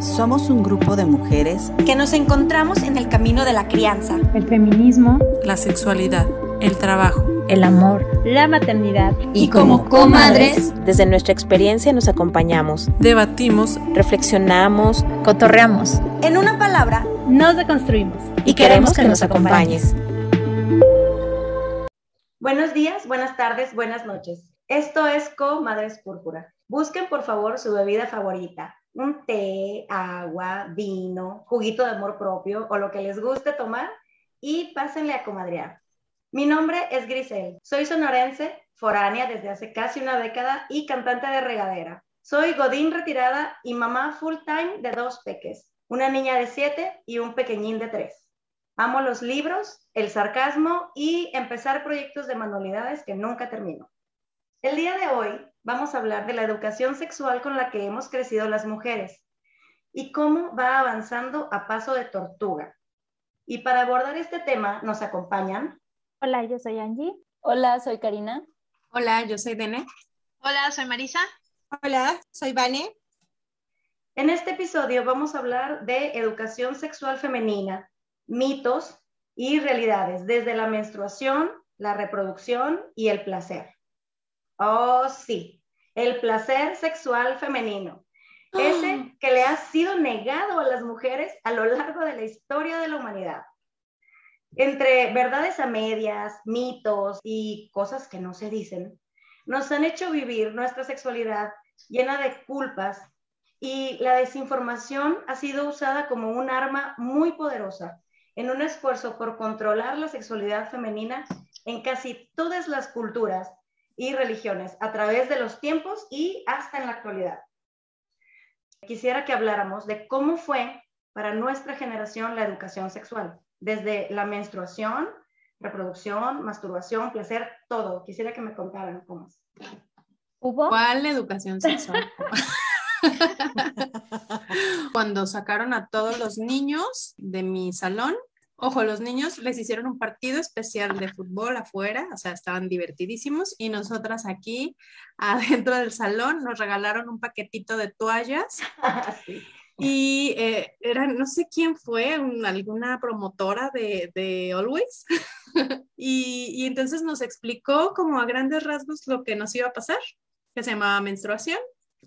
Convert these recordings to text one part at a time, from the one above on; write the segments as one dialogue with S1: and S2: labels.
S1: Somos un grupo de mujeres
S2: que nos encontramos en el camino de la crianza,
S3: el feminismo,
S4: la sexualidad, el trabajo,
S5: el amor, la maternidad.
S2: Y, como comadres,
S6: desde nuestra experiencia nos acompañamos,
S4: debatimos,
S6: reflexionamos,
S5: cotorreamos.
S2: En una palabra,
S5: nos deconstruimos.
S6: Y, queremos, que, nos acompañes.
S7: Buenos días, buenas tardes, buenas noches. Esto es Comadres Púrpura. Busquen por favor su bebida favorita un té, agua, vino, juguito de amor propio o lo que les guste tomar y pásenle a comadrear. Mi nombre es Grisel, soy sonorense, foránea desde hace casi una década y cantante de regadera. Soy godín retirada y mamá full time de dos peques, una niña de siete y un pequeñín de tres. Amo los libros, el sarcasmo y empezar proyectos de manualidades que nunca termino. El día de hoy vamos a hablar de la educación sexual con la que hemos crecido las mujeres y cómo va avanzando a paso de tortuga. Y para abordar este tema nos acompañan.
S8: Hola, yo soy Angie.
S9: Hola, soy Karina.
S10: Hola, yo soy Dene.
S11: Hola, soy Marisa.
S12: Hola, soy Vane.
S7: En este episodio vamos a hablar de educación sexual femenina, mitos y realidades, desde la menstruación, la reproducción y el placer. Oh, sí, el placer sexual femenino. Ese que le ha sido negado a las mujeres a lo largo de la historia de la humanidad. Entre verdades a medias, mitos y cosas que no se dicen, nos han hecho vivir nuestra sexualidad llena de culpas y la desinformación ha sido usada como un arma muy poderosa en un esfuerzo por controlar la sexualidad femenina en casi todas las culturas y religiones a través de los tiempos y hasta en la actualidad. Quisiera que habláramos de cómo fue para nuestra generación la educación sexual, desde la menstruación, reproducción, masturbación, placer, todo. Quisiera que me contaran cómo es.
S10: ¿Hubo? ¿Cuál educación sexual? Cuando sacaron a todos los niños de mi salón Ojo, los niños les hicieron un partido especial de fútbol afuera, o sea, estaban divertidísimos y nosotras aquí adentro del salón nos regalaron un paquetito de toallas. Y eh, era, no sé quién fue, alguna promotora de, de Always. y, y entonces nos explicó como a grandes rasgos lo que nos iba a pasar, que se llamaba menstruación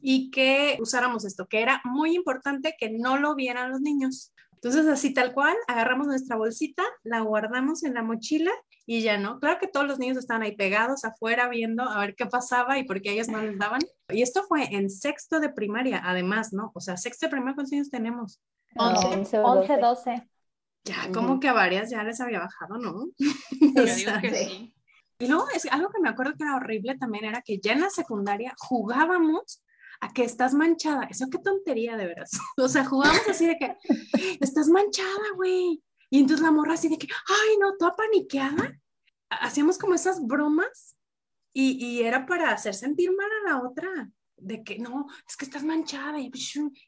S10: y que usáramos esto, que era muy importante que no lo vieran los niños. Entonces, así tal cual, agarramos nuestra bolsita, la guardamos en la mochila y ya no. Claro que todos los niños estaban ahí pegados afuera viendo a ver qué pasaba y por qué ellos no les daban. Y esto fue en sexto de primaria, además, ¿no? O sea, sexto de primaria, ¿cuántos niños tenemos?
S8: 11, 11 12.
S10: Ya, como que a varias ya les había bajado, ¿no?
S11: Sí, que sí.
S10: Y luego, es algo que me acuerdo que era horrible también era que ya en la secundaria jugábamos a que estás manchada. Eso qué tontería de veras. O sea, jugamos así de que estás manchada, güey. Y entonces la morra así de que, ay, no, toda paniqueada. Hacíamos como esas bromas y, y, era para hacer sentir mal a la otra. De que no, es que estás manchada y,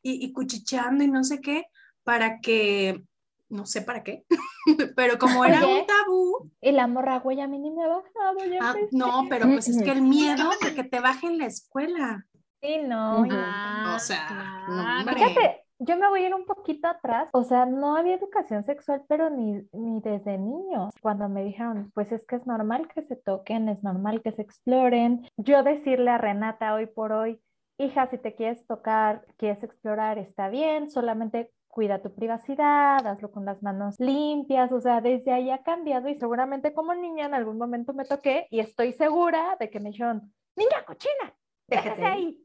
S10: y, y cuchicheando y no sé qué, para que no sé para qué, pero como era un tabú.
S8: Y la morra, güey, a mí ni me ha bajado. Ya
S10: ah, no, pero pues es que el miedo de que te baje en la escuela.
S8: Sí, no.
S10: o sea, no,
S8: Fíjate, yo me voy a ir un poquito atrás. O sea, no había educación sexual, pero ni, ni desde niños. Cuando me dijeron, pues es que es normal que se toquen, es normal que se exploren. Yo decirle a Renata hoy por hoy, hija, si te quieres tocar, quieres explorar, está bien, solamente cuida tu privacidad, hazlo con las manos limpias, o sea, desde ahí ha cambiado y seguramente como niña en algún momento me toqué y estoy segura de que me dijeron, niña cochina, déjate ahí.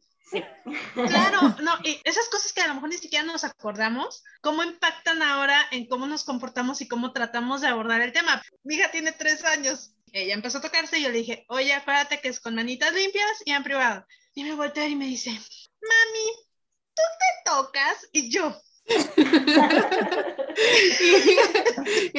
S11: Claro, no, y esas cosas que a lo mejor ni siquiera nos acordamos, ¿cómo impactan ahora en cómo nos comportamos y cómo tratamos de abordar el tema? Mi hija tiene tres años, ella empezó a tocarse y yo le dije, oye, acuérdate que es con manitas limpias y en privado. Y me voltea y me dice, mami, ¿tú te tocas? Y yo, y,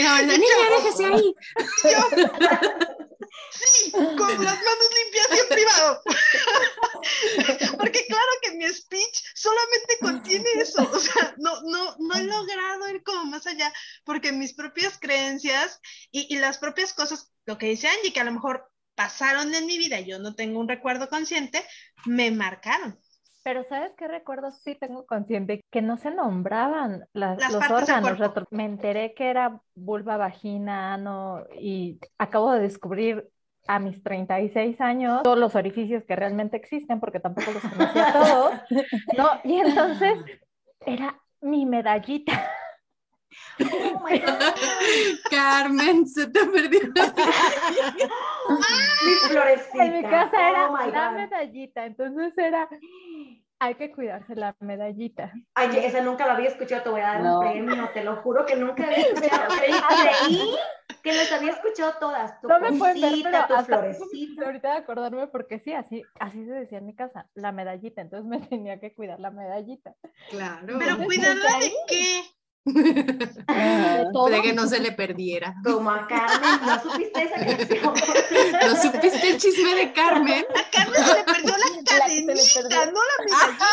S10: la niña, déjese ahí.
S11: sí, con las manos limpias y en privado. Porque claro que mi speech solamente contiene eso. O sea, no, no, no he logrado ir como más allá, porque mis propias creencias y, y las propias cosas, lo que dice Angie, que a lo mejor pasaron en mi vida, yo no tengo un recuerdo consciente, me marcaron.
S8: Pero ¿sabes qué recuerdo? Sí tengo consciente que no se nombraban las-
S11: Las
S8: los órganos. Me enteré que era vulva, vagina, ano y acabo de descubrir a mis 36 años todos los orificios que realmente existen porque tampoco los conocía todos. ¿no? Y entonces era mi medallita.
S7: Oh my God.
S10: Carmen, se te perdió.
S7: Mis florecitas.
S8: En mi casa era
S7: Oh
S8: la medallita. Entonces era, hay que cuidarse la medallita.
S7: Ay, esa nunca la había escuchado, te voy a dar
S1: No.
S7: un premio, te lo juro que nunca había escuchado. Creí, que las había escuchado todas. Tu
S8: No me pueden ver, pero
S7: tu
S8: hasta
S7: florecita.
S8: ahorita de acordarme porque sí, así, así se decía en mi casa, la medallita, entonces me tenía que cuidar la medallita.
S10: Claro.
S11: Pero
S8: Entonces,
S11: cuidarla de qué?
S8: De todo.
S10: De que no se le perdiera.
S7: Como a Carmen, ¿no supiste esa canción?
S10: ¿No supiste el chisme de Carmen?
S11: A Carmen se le perdió la cadenita,
S8: perdió.
S11: no la medallita.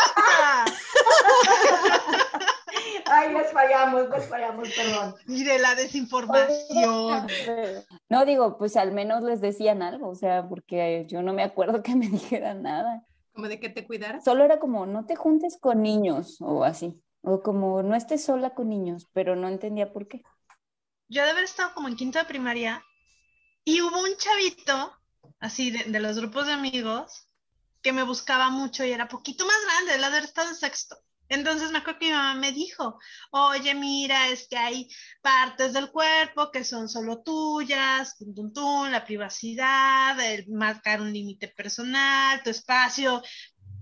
S7: Ay, les fallamos, les fallamos, perdón.
S11: Y de la desinformación.
S1: No digo, pues al menos les decían algo, o sea, porque yo no me acuerdo que me dijeran nada.
S10: Como de que te cuidaras.
S1: Solo era como, no te juntes con niños o así. O como, no estés sola con niños, pero no entendía por qué.
S11: Yo de haber estado como en quinto de primaria y hubo un chavito, así de, los grupos de amigos, que me buscaba mucho y era poquito más grande, de haber estado en sexto. Entonces me acuerdo que mi mamá me dijo, oye, mira, es que hay partes del cuerpo que son solo tuyas, tun, tun, tun, la privacidad, el marcar un límite personal, tu espacio.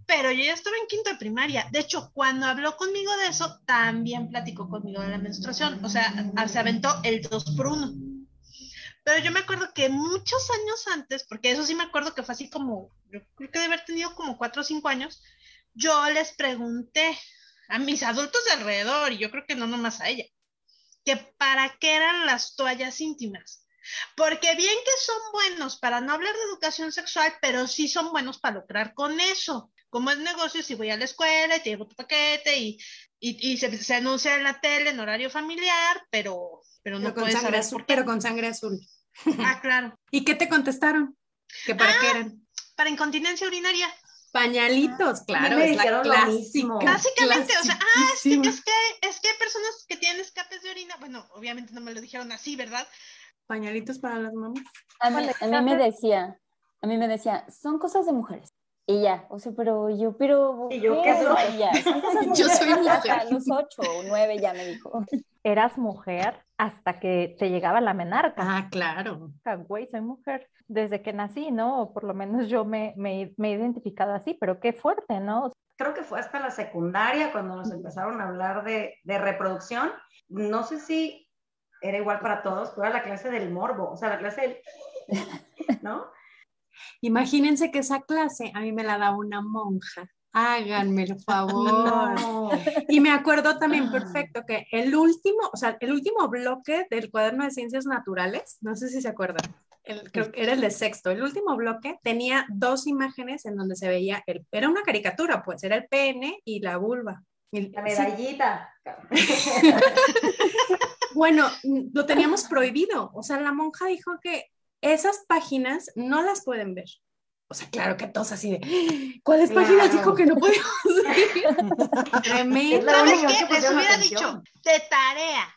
S11: Pero yo ya estaba en quinto de primaria. De hecho, cuando habló conmigo de eso, también platicó conmigo de la menstruación. O sea, se aventó el dos por uno. Pero yo me acuerdo que muchos años antes, porque eso sí me acuerdo que fue así como, yo creo que de haber tenido como cuatro o cinco años, yo les pregunté a mis adultos de alrededor, y yo creo que no nomás a ella, que para qué eran las toallas íntimas. Porque bien que son buenos para no hablar de educación sexual, pero sí son buenos para lucrar con eso. Como es negocio, si voy a la escuela y te llevo tu paquete y, y, y se, se anuncia en la tele en horario familiar, pero, pero no
S10: Pero con
S11: puedes
S10: sangre
S11: saber
S10: azul.
S11: por qué.
S10: Pero con sangre azul.
S11: Ah, claro.
S10: ¿Y qué te contestaron? ¿Que para qué eran?
S11: Para incontinencia urinaria.
S10: Pañalitos, claro,
S7: me
S10: es la clásica.
S11: Básicamente, o sea, ah, es que, es que, es que hay personas que tienen escapes de orina. Bueno, obviamente no me lo dijeron así, ¿verdad?
S10: Pañalitos para las mamás.
S1: A mí,
S8: Bueno,
S1: a mí me decía, a mí me decía, son cosas de mujeres. Y ya, o sea, pero yo, pero.
S7: ¿Y yo qué soy?
S1: Y ya,
S10: Yo soy
S1: Hasta
S10: mujer.
S1: los ocho o nueve ya me dijo.
S8: Eras mujer hasta que te llegaba la menarca.
S10: Ah, claro.
S8: Ah, Güey, soy mujer desde que nací, ¿no? O por lo menos yo me, me, me he identificado así, pero qué fuerte, ¿no?
S7: Creo que fue hasta la secundaria cuando nos empezaron a hablar de, de reproducción. No sé si era igual para todos, pero era la clase del morbo, o sea, la clase del... ¿No?
S10: Imagínense que esa clase a mí me la da una monja. Háganme el favor.
S7: No.
S10: Y me acuerdo también perfecto que el último, o sea, el último bloque del cuaderno de ciencias naturales, no sé si se acuerdan, el- creo que era el de sexto, el último bloque tenía dos imágenes en donde se veía, el, era una caricatura, pues, era el pene y la vulva. Y-
S7: La
S10: sí,
S7: medallita.
S10: bueno, lo teníamos prohibido, o sea, la monja dijo que esas páginas no las pueden ver. O sea, claro que todos así de, ¿cuáles
S7: Claro.
S10: páginas dijo que no podíamos ver? Tremendo.
S11: ¿Sabes qué?
S7: que
S11: Les hubiera
S7: atención.
S11: dicho, de tarea.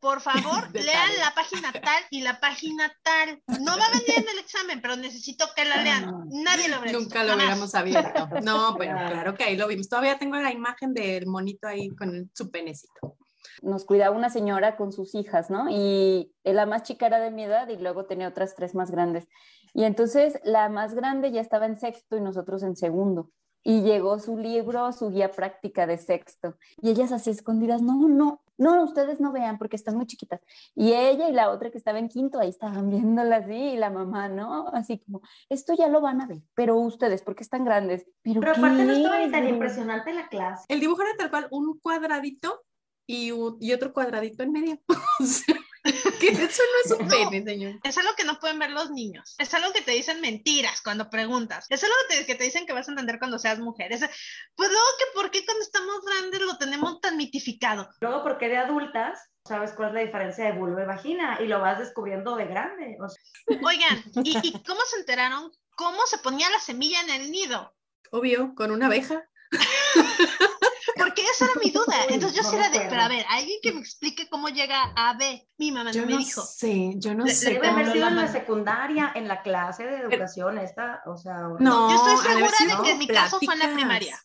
S11: Por favor,
S10: De
S11: lean
S10: tarea.
S11: la página tal y la página tal. No va a venir en el examen, pero necesito que la lean. Nadie lo habrá visto,
S10: Nunca lo
S11: jamás.
S10: hubiéramos abierto. No, pero
S7: Claro.
S10: que ahí lo vimos. Todavía tengo la imagen del monito ahí con su penecito.
S1: Nos cuidaba una señora con sus hijas, ¿no? Y la más chica era de mi edad y luego tenía otras tres más grandes. Y entonces la más grande ya estaba en sexto y nosotros en segundo. Y llegó su libro, su guía práctica de sexto. Y ellas así escondidas, no, no, no, ustedes no vean porque están muy chiquitas. Y ella y la otra que estaba en quinto, ahí estaban viéndola así, y la mamá, ¿no? Así como, esto ya lo van a ver, pero ustedes, porque están grandes. Pero,
S7: Pero aparte no estaba ni tan impresionante la clase.
S10: El dibujo era tal cual un cuadradito y, y otro cuadradito en medio. Que eso no es un
S11: No.
S10: pene, señor.
S11: Es algo que no pueden ver los niños. Es algo que te dicen mentiras cuando preguntas. Es algo que te, que te dicen que vas a entender cuando seas mujer. Es, pues luego que por qué cuando estamos grandes lo tenemos tan mitificado.
S7: Luego, porque de adultas, sabes cuál es la diferencia de vulva y vagina y lo vas descubriendo de grande. O sea,
S11: Oigan, ¿y, y cómo se enteraron? ¿Cómo se ponía la semilla en el nido?
S10: Obvio, con una abeja.
S11: Esa era mi duda. Entonces yo
S7: no
S11: sí era de, pero a ver, alguien que me explique cómo llega a B. Mi mamá
S10: Yo
S11: no me
S10: no
S11: dijo.
S10: sé, yo no
S11: Le-
S10: sé.
S7: Debe haber sido en la secundaria, en la clase de educación esta, o sea...
S10: No,
S11: Yo estoy segura de que en mi caso fue en la primaria.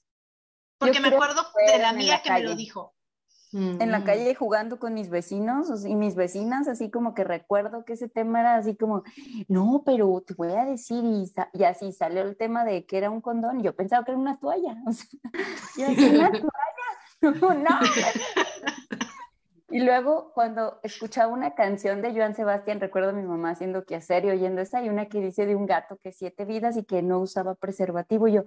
S11: Porque
S1: Yo
S11: me acuerdo de la amiga
S1: la
S11: que me lo dijo.
S1: en la
S10: Mm.
S1: calle jugando con mis vecinos o sea, y mis vecinas, así como que recuerdo que ese tema era así como, no, pero te voy a decir, y, sa- y así salió el tema de que era un condón, y yo pensaba que era una toalla, o sea, yo decía, ¿una toalla? No, no. Y luego cuando escuchaba una canción de Joan Sebastián, recuerdo a mi mamá haciendo quehacer y oyendo esa, y una que dice de un gato que siete vidas y que no usaba preservativo, y yo,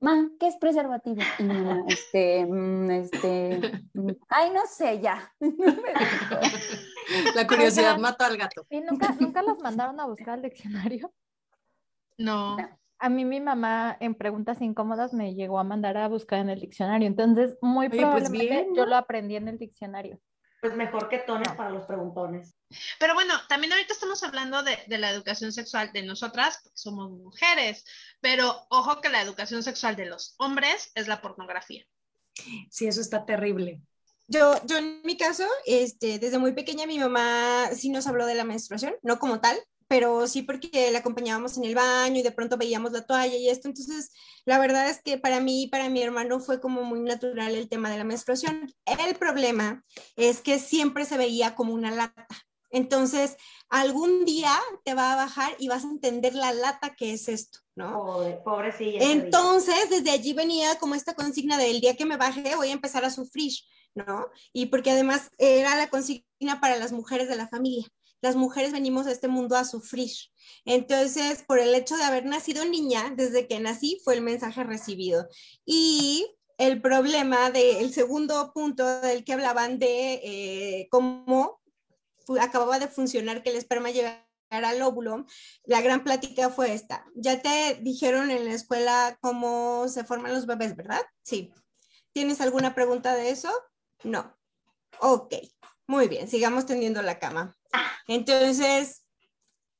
S1: Ma, ¿qué es preservativo? Y mi mamá, este, mm, este, mm, ay, no sé, ya.
S10: La curiosidad
S8: Oigan.
S10: mató al gato.
S8: ¿Y nunca, nunca los mandaron a buscar al diccionario?
S11: No.
S8: A mí mi mamá en preguntas incómodas me llegó a mandar a buscar en el diccionario, entonces muy
S10: Oye, pues
S8: probablemente
S10: bien,
S8: yo lo aprendí en el diccionario.
S7: Pues mejor que tones para los preguntones.
S11: Pero bueno, también ahorita estamos hablando de, de la educación sexual de nosotras, porque somos mujeres, pero ojo que la educación sexual de los hombres es la pornografía.
S10: Sí, eso está terrible.
S12: Yo, yo en mi caso, este, desde muy pequeña mi mamá sí nos habló de la menstruación, no como tal, pero sí porque la acompañábamos en el baño y de pronto veíamos la toalla y esto. Entonces, la verdad es que para mí y para mi hermano fue como muy natural el tema de la menstruación. El problema es que siempre se veía como una lata. Entonces, algún día te va a bajar y vas a entender la lata que es esto, ¿no?
S7: Pobre, pobrecilla.
S12: Entonces, desde allí venía como esta consigna del día que me baje voy a empezar a sufrir, ¿no? Y porque además era la consigna para las mujeres de la familia. Las mujeres venimos a este mundo a sufrir. Entonces, por el hecho de haber nacido niña, desde que nací fue el mensaje recibido. Y el problema del segundo punto del que hablaban de eh, cómo acababa de funcionar que el esperma llegara al óvulo, la gran plática fue esta. Ya te dijeron en la escuela cómo se forman los bebés, ¿verdad? Sí. ¿Tienes alguna pregunta de eso? No. Ok, muy bien, sigamos tendiendo la cama. Entonces,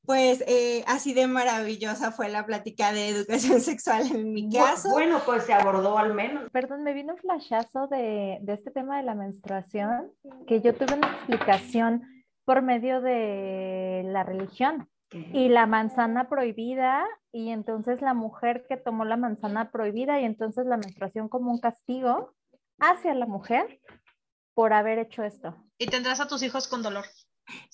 S12: pues eh, así de maravillosa fue la plática de educación sexual en mi caso.
S7: Bueno, pues se abordó al menos.
S8: Perdón, me vino un flashazo de, de este tema de la menstruación, que yo tuve una explicación por medio de la religión y la manzana prohibida, y entonces la mujer que tomó la manzana prohibida, y entonces la menstruación como un castigo hacia la mujer por haber hecho esto.
S11: Y tendrás a tus hijos con dolor.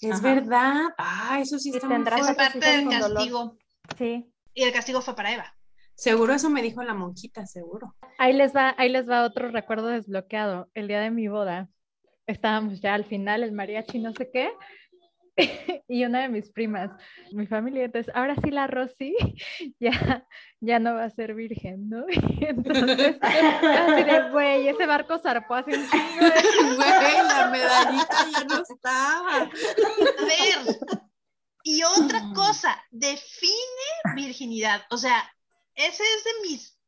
S10: Es
S8: Ajá.
S10: verdad. Ah, eso sí está muy
S11: parte del
S8: dolor.
S11: castigo.
S8: Sí.
S11: Y el castigo fue para Eva.
S10: Seguro eso me dijo la monjita, seguro.
S8: Ahí les va, ahí les va otro recuerdo desbloqueado. El día de mi boda, estábamos ya al final, el mariachi no sé qué, y una de mis primas, mi familia, entonces, ahora sí la Rosy ya, ya no va a ser virgen, ¿no? Y entonces, así de, güey, ese barco zarpó hace un chingo de
S10: Güey, la medallita ya no estaba.
S11: A ver. Y otra cosa, define virginidad. O sea, ese es de mis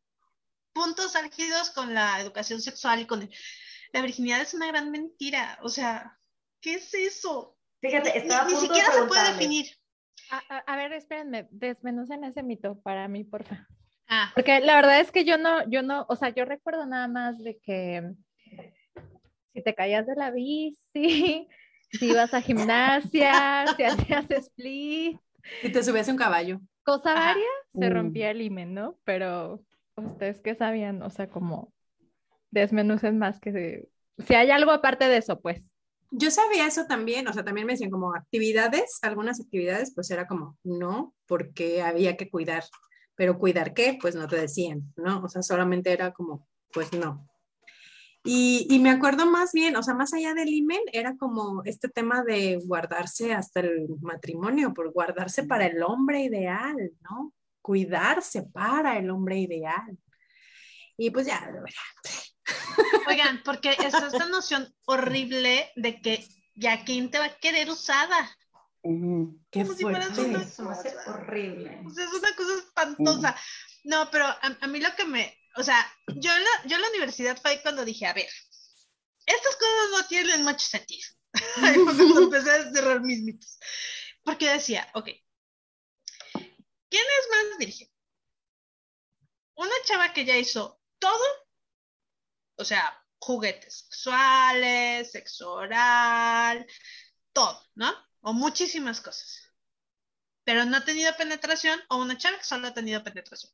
S11: puntos álgidos con la educación sexual y con el- la virginidad es una gran mentira. O sea, ¿qué es eso?
S7: Fíjate,
S11: Ni-
S7: estaba
S11: ni,
S7: de
S11: siquiera se puede definir.
S8: A, a- a ver, espérenme, desmenucen ese mito para mí, porfa.
S11: Ah,
S8: Porque la verdad es que yo no, yo no, o sea, yo recuerdo nada más de que si te caías de la bici, si ibas a gimnasia, si hacías split,
S10: Y te subías a un caballo.
S8: cosa
S11: Ajá.
S8: varia, se
S1: Mm.
S8: rompía el himen, ¿no? Pero ustedes qué sabían, o sea, como desmenucen más que si hay algo aparte de eso, pues.
S10: Yo sabía eso también, o sea, también me decían como actividades, algunas actividades, pues era como no, porque había que cuidar, pero cuidar qué, pues no te decían, ¿no? O sea, solamente era como, pues no. Y, y me acuerdo más bien, o sea, más allá del imen, era como este tema de guardarse hasta el matrimonio, por guardarse para el hombre ideal, ¿no? Cuidarse para el hombre ideal. Y pues ya,
S11: oigan, porque es esta noción horrible de que Yaquín te va a querer usada.
S1: Ujú.
S10: qué
S11: Como si fueras
S10: fuerte.
S11: una
S7: Eso hace horrible.
S11: O sea, es una cosa espantosa. No, pero a, a mí lo que me, o sea, yo en, la, yo en la universidad fue ahí cuando dije, a ver, estas cosas no tienen mucho sentido. Ahí fue cuando empecé a cerrar mis mitos. Porque yo decía, ok, ¿quién es más virgen? Una chava que ya hizo todo O sea, juguetes sexuales, sexo oral, todo, ¿no? O muchísimas cosas. Pero no ha tenido penetración o una chava que solo ha tenido penetración.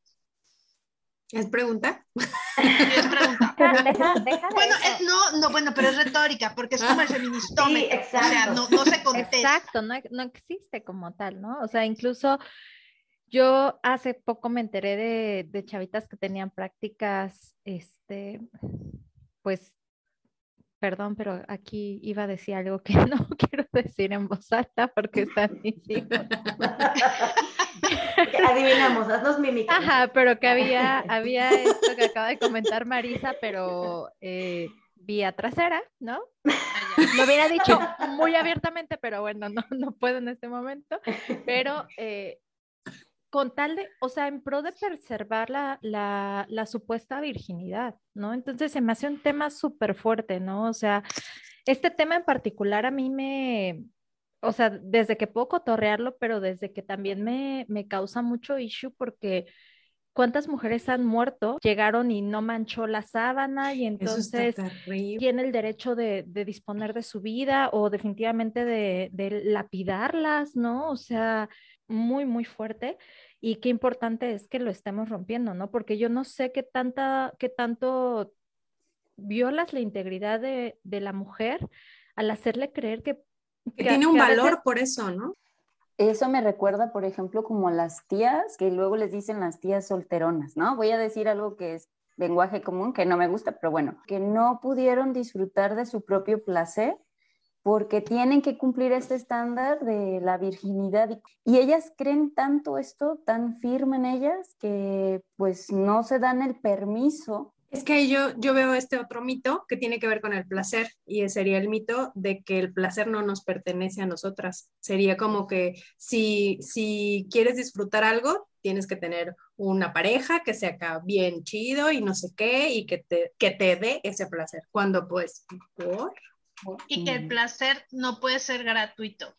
S10: ¿Es pregunta?
S11: es pregunta. bueno, es, no, no, bueno, pero es retórica, porque es como el feministómetro. Sí, exacto. O sea, no, no se contesta.
S8: Exacto, no, no existe como tal, ¿no? O sea, incluso yo hace poco me enteré de, de chavitas que tenían prácticas, este, pues, perdón, pero aquí iba a decir algo que no quiero decir en voz alta porque están mis hijos.
S7: Adivinamos, haznos mímica.
S8: Ajá, pero que había, había esto que acaba de comentar Marisa, pero eh, vía trasera, ¿no? Lo hubiera dicho muy abiertamente, pero bueno, no, no puedo en este momento. Pero eh, con tal de, o sea, en pro de preservar la, la, la supuesta virginidad, ¿no? Entonces se me hace un tema súper fuerte, ¿no? O sea, este tema en particular a mí me, o sea, desde que puedo cotorrearlo, pero desde que también me, me causa mucho issue porque ¿cuántas mujeres han muerto? Llegaron y no manchó la sábana y entonces tiene el derecho de, de, disponer de su vida o definitivamente de, de, lapidarlas, ¿no? O sea, muy, muy fuerte. Y qué importante es que lo estemos rompiendo, ¿no? Porque yo no sé qué, tanta, qué tanto violas la integridad de, de la mujer al hacerle creer que...
S10: Que, tiene un valor por eso, ¿no?
S1: Eso me recuerda, por ejemplo, como las tías, que luego les dicen las tías solteronas, ¿no? Voy a decir algo que es lenguaje común, que no me gusta, pero bueno, que no pudieron disfrutar de su propio placer porque tienen que cumplir este estándar de la virginidad y ellas creen tanto esto, tan firme en ellas, que pues no se dan el permiso.
S10: Es que yo, yo veo este otro mito que tiene que ver con el placer y sería el mito de que el placer no nos pertenece a nosotras. Sería como que si, si quieres disfrutar algo, tienes que tener una pareja que sea acá bien chido y no sé qué y que te, que te dé ese placer. Cuando pues, ¿por?
S11: Y que el placer no puede ser gratuito.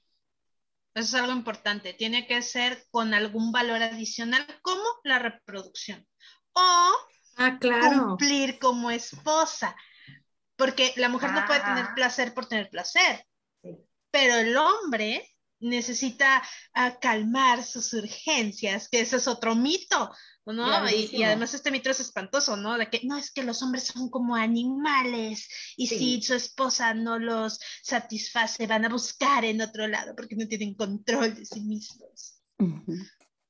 S11: Eso es algo importante. Tiene que ser con algún valor adicional, como la reproducción. O
S10: ah,
S11: cumplir como esposa. Porque la mujer no puede tener placer por tener placer. Pero el hombre necesita ah, calmar sus urgencias, que ese es otro mito. ¿No? Y, además este mito es espantoso, ¿no? De que no es que los hombres son como animales y si su esposa no los satisface van a buscar en otro lado porque no tienen control de sí mismos.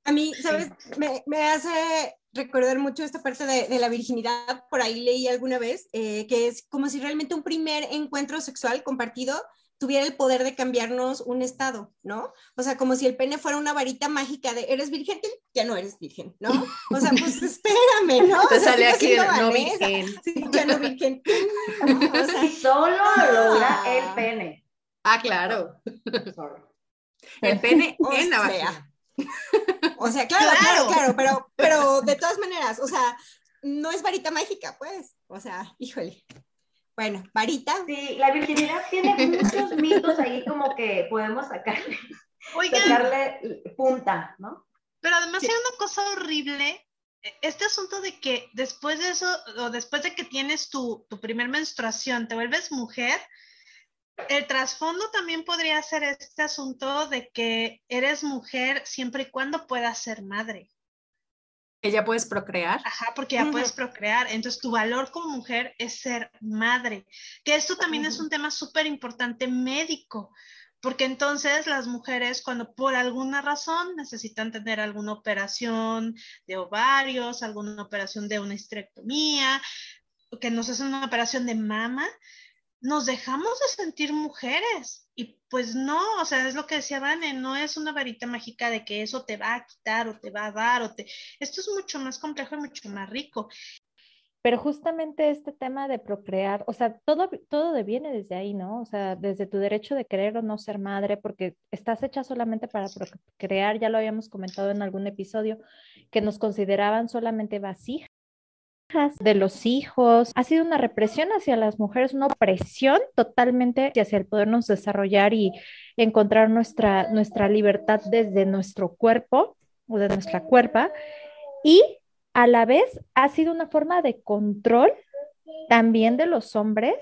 S12: A mí, ¿sabes? Me, me, hace recordar mucho esta parte de, de, la virginidad, por ahí leí alguna vez, eh, que es como si realmente un primer encuentro sexual compartido tuviera el poder de cambiarnos un estado, ¿no? O sea, como si el pene fuera una varita mágica de eres virgen, ya no eres virgen, ¿no? O sea, pues espérame, ¿no?
S10: Te sale aquí el no virgen.
S12: Sí, ya no virgen.
S7: O sea, solo logra el pene.
S10: Ah, claro. El pene en la vagina.
S12: O sea, claro, claro, claro, pero, pero de todas maneras, o sea, no es varita mágica, pues. O sea, híjole. Bueno, varita.
S7: Sí, la virginidad tiene muchos mitos ahí como que podemos sacarle, sacarle punta, ¿no?
S11: Pero además hay una cosa horrible, este asunto de que después de eso, o después de que tienes tu, tu primer menstruación, te vuelves mujer, el trasfondo también podría ser este asunto de que eres mujer siempre y cuando puedas ser madre.
S10: Que ya puedes procrear.
S11: Ajá, porque ya puedes procrear. Entonces, tu valor como mujer es ser madre. Que esto también es un tema súper importante médico, porque entonces las mujeres, cuando por alguna razón necesitan tener alguna operación de ovarios, alguna operación de una histerectomía, que nos hacen una operación de mama, nos dejamos de sentir mujeres. Y pues no, o sea, es lo que decía Vane, no es una varita mágica de que eso te va a quitar o te va a dar o te... Esto es mucho más complejo y mucho más rico.
S8: Pero justamente este tema de procrear, o sea, todo, todo deviene desde ahí, ¿no? O sea, desde tu derecho de querer o no ser madre, porque estás hecha solamente para procrear, ya lo habíamos comentado en algún episodio, que nos consideraban solamente vasijas de los hijos. Ha sido una represión hacia las mujeres, una opresión totalmente hacia el podernos desarrollar y encontrar nuestra, nuestra libertad desde nuestro cuerpo o de nuestra cuerpa. Y a la vez ha sido una forma de control también de los hombres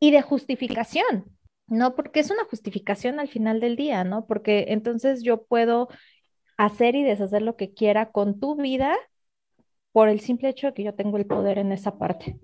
S8: y de justificación, ¿no? Porque es una justificación al final del día, ¿no? Porque entonces yo puedo hacer y deshacer lo que quiera con tu vida por el simple hecho de que yo tengo el poder en esa parte.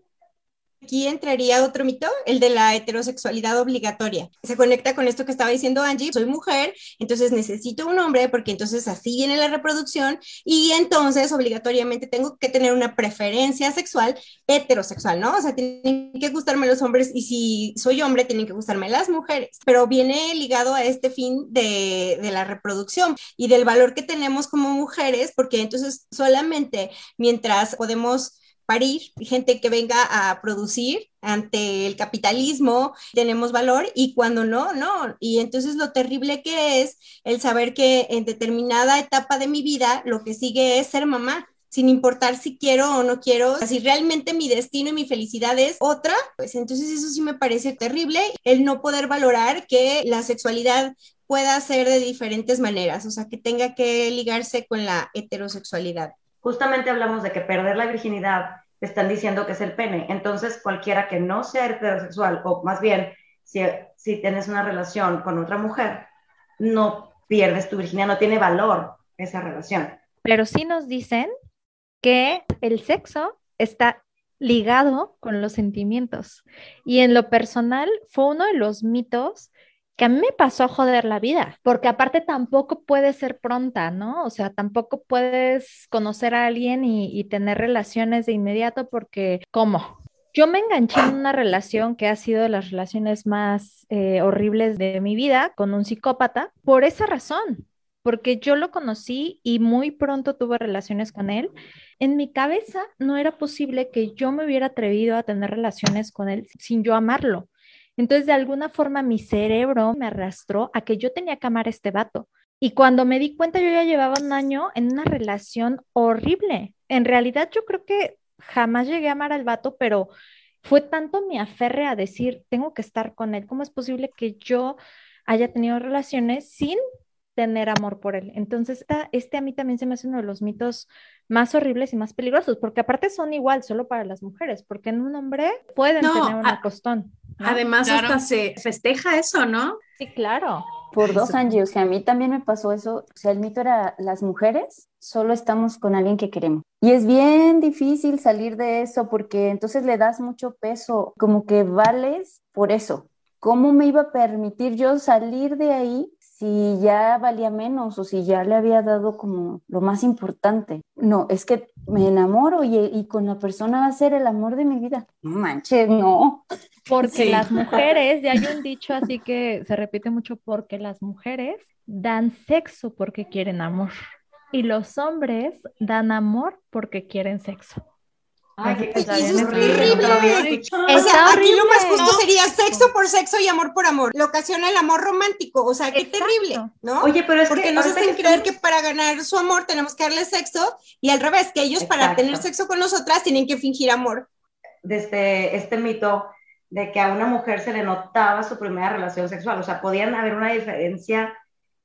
S12: Aquí entraría otro mito, el de la heterosexualidad obligatoria. Se conecta con esto que estaba diciendo Angie, soy mujer, entonces necesito un hombre porque entonces así viene la reproducción y entonces obligatoriamente tengo que tener una preferencia sexual heterosexual, ¿no? O sea, tienen que gustarme los hombres y si soy hombre tienen que gustarme las mujeres, pero viene ligado a este fin de, de la reproducción y del valor que tenemos como mujeres, porque entonces solamente mientras podemos parir, gente que venga a producir ante el capitalismo, tenemos valor y cuando no, no. Y entonces lo terrible que es el saber que en determinada etapa de mi vida lo que sigue es ser mamá sin importar si quiero o no quiero, si realmente mi destino y mi felicidad es otra, pues entonces eso sí me parece terrible, el no poder valorar que la sexualidad pueda ser de diferentes maneras, o sea, que tenga que ligarse con la heterosexualidad
S7: justamente hablamos de que perder la virginidad están diciendo que es el pene. Entonces, cualquiera que no sea heterosexual, o más bien, si, si tienes una relación con otra mujer, no pierdes tu virginidad, no tiene valor esa relación.
S8: Pero sí nos dicen que el sexo está ligado con los sentimientos. Y en lo personal fue uno de los mitos que a mí me pasó joder la vida, porque aparte tampoco puedes ser pronta, ¿no? O sea, tampoco puedes conocer a alguien y, tener relaciones de inmediato porque, ¿cómo? Yo me enganché en una relación que ha sido de las relaciones más eh, horribles de mi vida con un psicópata por esa razón, porque yo lo conocí y muy pronto tuve relaciones con él. En mi cabeza no era posible que yo me hubiera atrevido a tener relaciones con él sin yo amarlo. Entonces, de alguna forma, mi cerebro me arrastró a que yo tenía que amar a este vato. Y cuando me di cuenta, yo ya llevaba un año en una relación horrible. En realidad, yo creo que jamás llegué a amar al vato, pero fue tanto mi aferre a decir, tengo que estar con él. ¿Cómo es posible que yo haya tenido relaciones sin tener amor por él. Entonces, este a mí también se me hace uno de los mitos más horribles y más peligrosos, porque aparte son igual solo para las mujeres, porque en un hombre pueden tener un acostón.
S10: Además, hasta se festeja eso, ¿no?
S8: Sí, claro.
S1: Por dos años, que a mí también me pasó eso. O sea, el mito era las mujeres solo estamos con alguien que queremos. Y es bien difícil salir de eso porque entonces le das mucho peso, como que vales por eso. ¿Cómo me iba a permitir yo salir de ahí si ya valía menos o si ya le había dado como lo más importante. No, es que me enamoro y, con la persona va a ser el amor de mi vida. No manches, no.
S8: Porque las mujeres, ya hay un dicho así que se repite mucho, porque las mujeres dan sexo porque quieren amor y los hombres dan amor porque quieren sexo.
S12: Ay, qué eso es terrible. O sea, aquí lo más justo sería sexo por sexo y amor por amor. Lo ocasiona el amor romántico. O sea, qué terrible, ¿no?
S7: Oye, pero es
S12: Porque
S7: que
S12: nos hacen creer que para ganar su amor tenemos que darle sexo y al revés, que ellos para tener sexo con nosotras tienen que fingir amor.
S7: Desde este mito de que a una mujer se le notaba su primera relación sexual. O sea, podían haber una diferencia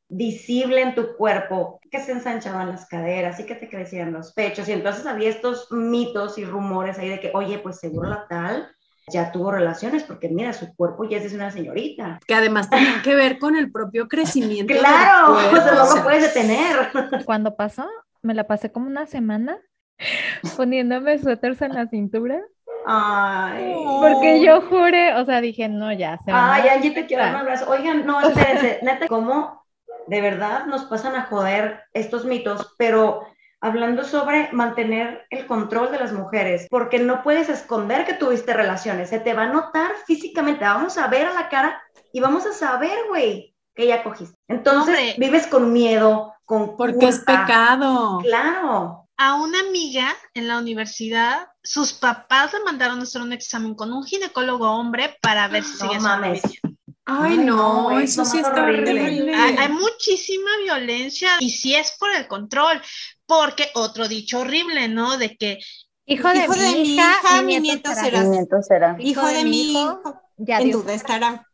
S7: visible en tu cuerpo, que se ensanchaban las caderas y que te crecían los pechos. Y entonces había estos mitos y rumores ahí de que, oye, pues seguro la tal ya tuvo relaciones porque mira, su cuerpo ya es de una señorita.
S10: Que además tiene que ver con el propio crecimiento.
S7: claro, pues no lo puedes detener.
S8: Cuando pasó, me la pasé como una semana poniéndome suéteres en la cintura.
S7: Ay.
S8: Porque yo juré, o sea, dije, no, ya.
S7: Se Ay, Angie, te quiero dar un abrazo. Oigan, no, espérense, neta, ¿cómo de verdad nos pasan a joder estos mitos, pero hablando sobre mantener el control de las mujeres, porque no puedes esconder que tuviste relaciones, se te va a notar físicamente, vamos a ver a la cara y vamos a saber, güey, que ya cogiste. Entonces vives con miedo, con
S10: Porque es pecado.
S7: Claro.
S11: A una amiga en la universidad, sus papás le mandaron a hacer un examen con un ginecólogo hombre para ver si
S7: no mames.
S10: Ay, no, eso sí está horrible.
S11: Hay, muchísima violencia y sí es por el control, porque otro dicho horrible, ¿no? De que
S8: hijo de, mi, hija, mi nieto,
S1: será.
S12: Hijo, de, mi hijo, ya en duda estará.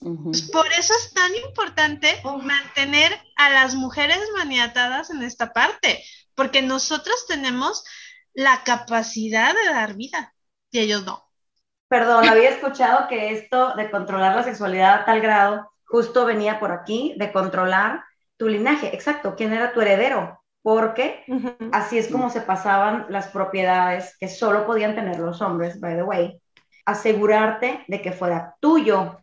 S11: Pues por eso es tan importante mantener a las mujeres maniatadas en esta parte, porque nosotros tenemos la capacidad de dar vida. y ellos no.
S7: Perdón, había escuchado que esto de controlar la sexualidad a tal grado justo venía por aquí, de controlar tu linaje. Exacto, ¿quién era tu heredero? Porque así es como se pasaban las propiedades que solo podían tener los hombres, by the way. Asegurarte de que fuera tuyo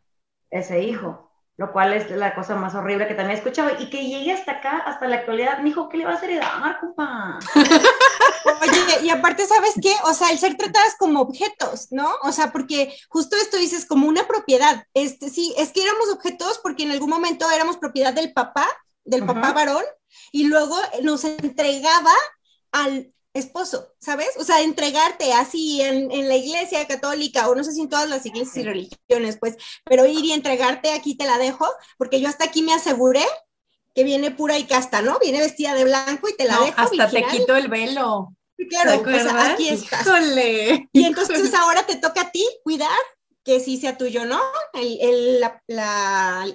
S7: ese hijo, lo cual es la cosa más horrible que también he escuchado. Y que llegue hasta acá, hasta la actualidad, mi hijo, ¿qué le vas a heredar, compa?
S12: Oye, y aparte, ¿sabes qué? O sea, el ser tratadas como objetos, ¿no? O sea, porque justo esto dices como una propiedad. Este, sí, es que éramos objetos porque en algún momento éramos propiedad del papá, del papá varón, y luego nos entregaba al esposo, ¿sabes? O sea, entregarte así en, en, la iglesia católica, o no sé si en todas las iglesias y religiones, pues, pero ir y entregarte aquí te la dejo, porque yo hasta aquí me aseguré que viene pura y casta, ¿no? Viene vestida de blanco y te la
S10: No,
S12: dejo.
S10: hasta te quito el velo.
S12: Claro,
S10: ¿Te
S12: o sea,
S10: acuerdas?
S12: aquí estás.
S10: Híjole.
S12: Y entonces ahora te toca a ti cuidar que sí sea tuyo, ¿no? El, el- la, la-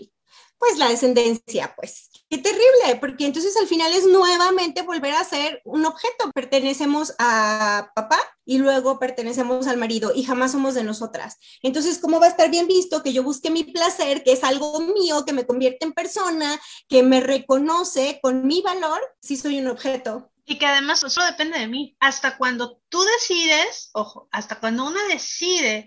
S12: pues la descendencia, pues. Qué terrible, porque entonces al final es nuevamente volver a ser un objeto. Pertenecemos a papá y luego pertenecemos al marido y jamás somos de nosotras. Entonces, ¿cómo va a estar bien visto que yo busque mi placer, que es algo mío, que me convierte en persona, que me reconoce con mi valor, si soy un objeto?
S11: Y que además solo depende de mí. Hasta cuando tú decides, ojo, hasta cuando una decide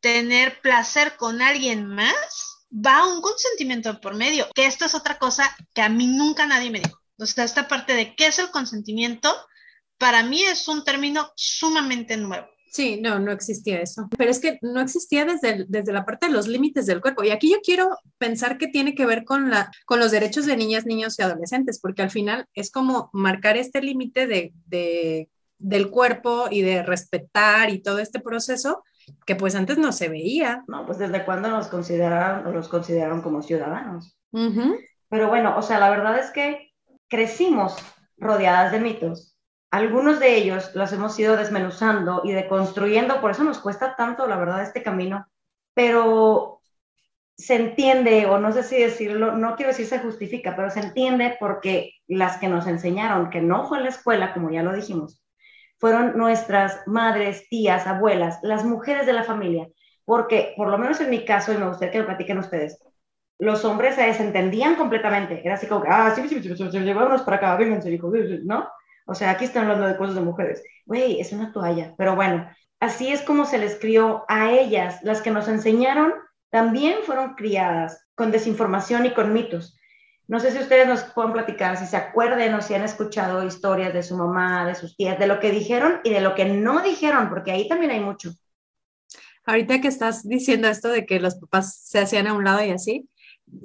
S11: tener placer con alguien más, va un consentimiento por medio. Que esto es otra cosa que a mí nunca nadie me dijo. O sea, esta parte de qué es el consentimiento, para mí es un término sumamente nuevo.
S10: Sí, no, no existía eso. Pero es que no existía desde, desde la parte de los límites del cuerpo. Y aquí yo quiero pensar que tiene que ver con, la, con los derechos de niñas, niños y adolescentes, porque al final es como marcar este límite de, de- del cuerpo y de respetar y todo este proceso que pues antes no se veía.
S7: No, pues desde cuándo nos consideraron, los consideraron como ciudadanos. Pero bueno, o sea, la verdad es que crecimos rodeadas de mitos. Algunos de ellos los hemos ido desmenuzando y deconstruyendo, por eso nos cuesta tanto, la verdad, este camino. Pero se entiende, o no sé si decirlo, no quiero decir se justifica, pero se entiende porque las que nos enseñaron, que no fue en la escuela, como ya lo dijimos, fueron nuestras madres, tías, abuelas, las mujeres de la familia. Porque, por lo menos en mi caso, y me gustaría que lo platiquen ustedes, los hombres se desentendían completamente. Era así como ah, sí, sí, sí, sí, vámonos para acá, vénganse, hijo, ¿no? O sea, aquí están hablando de cosas de mujeres. Güey, es una toalla. Pero bueno, así es como se les crió a ellas. Las que nos enseñaron también fueron criadas con desinformación y con mitos. No sé si ustedes nos pueden platicar, si se acuerden o si han escuchado historias de su mamá, de sus tías, de lo que dijeron y de lo que no dijeron, porque ahí también hay mucho.
S10: Ahorita que estás diciendo esto de que los papás se hacían a un lado y así,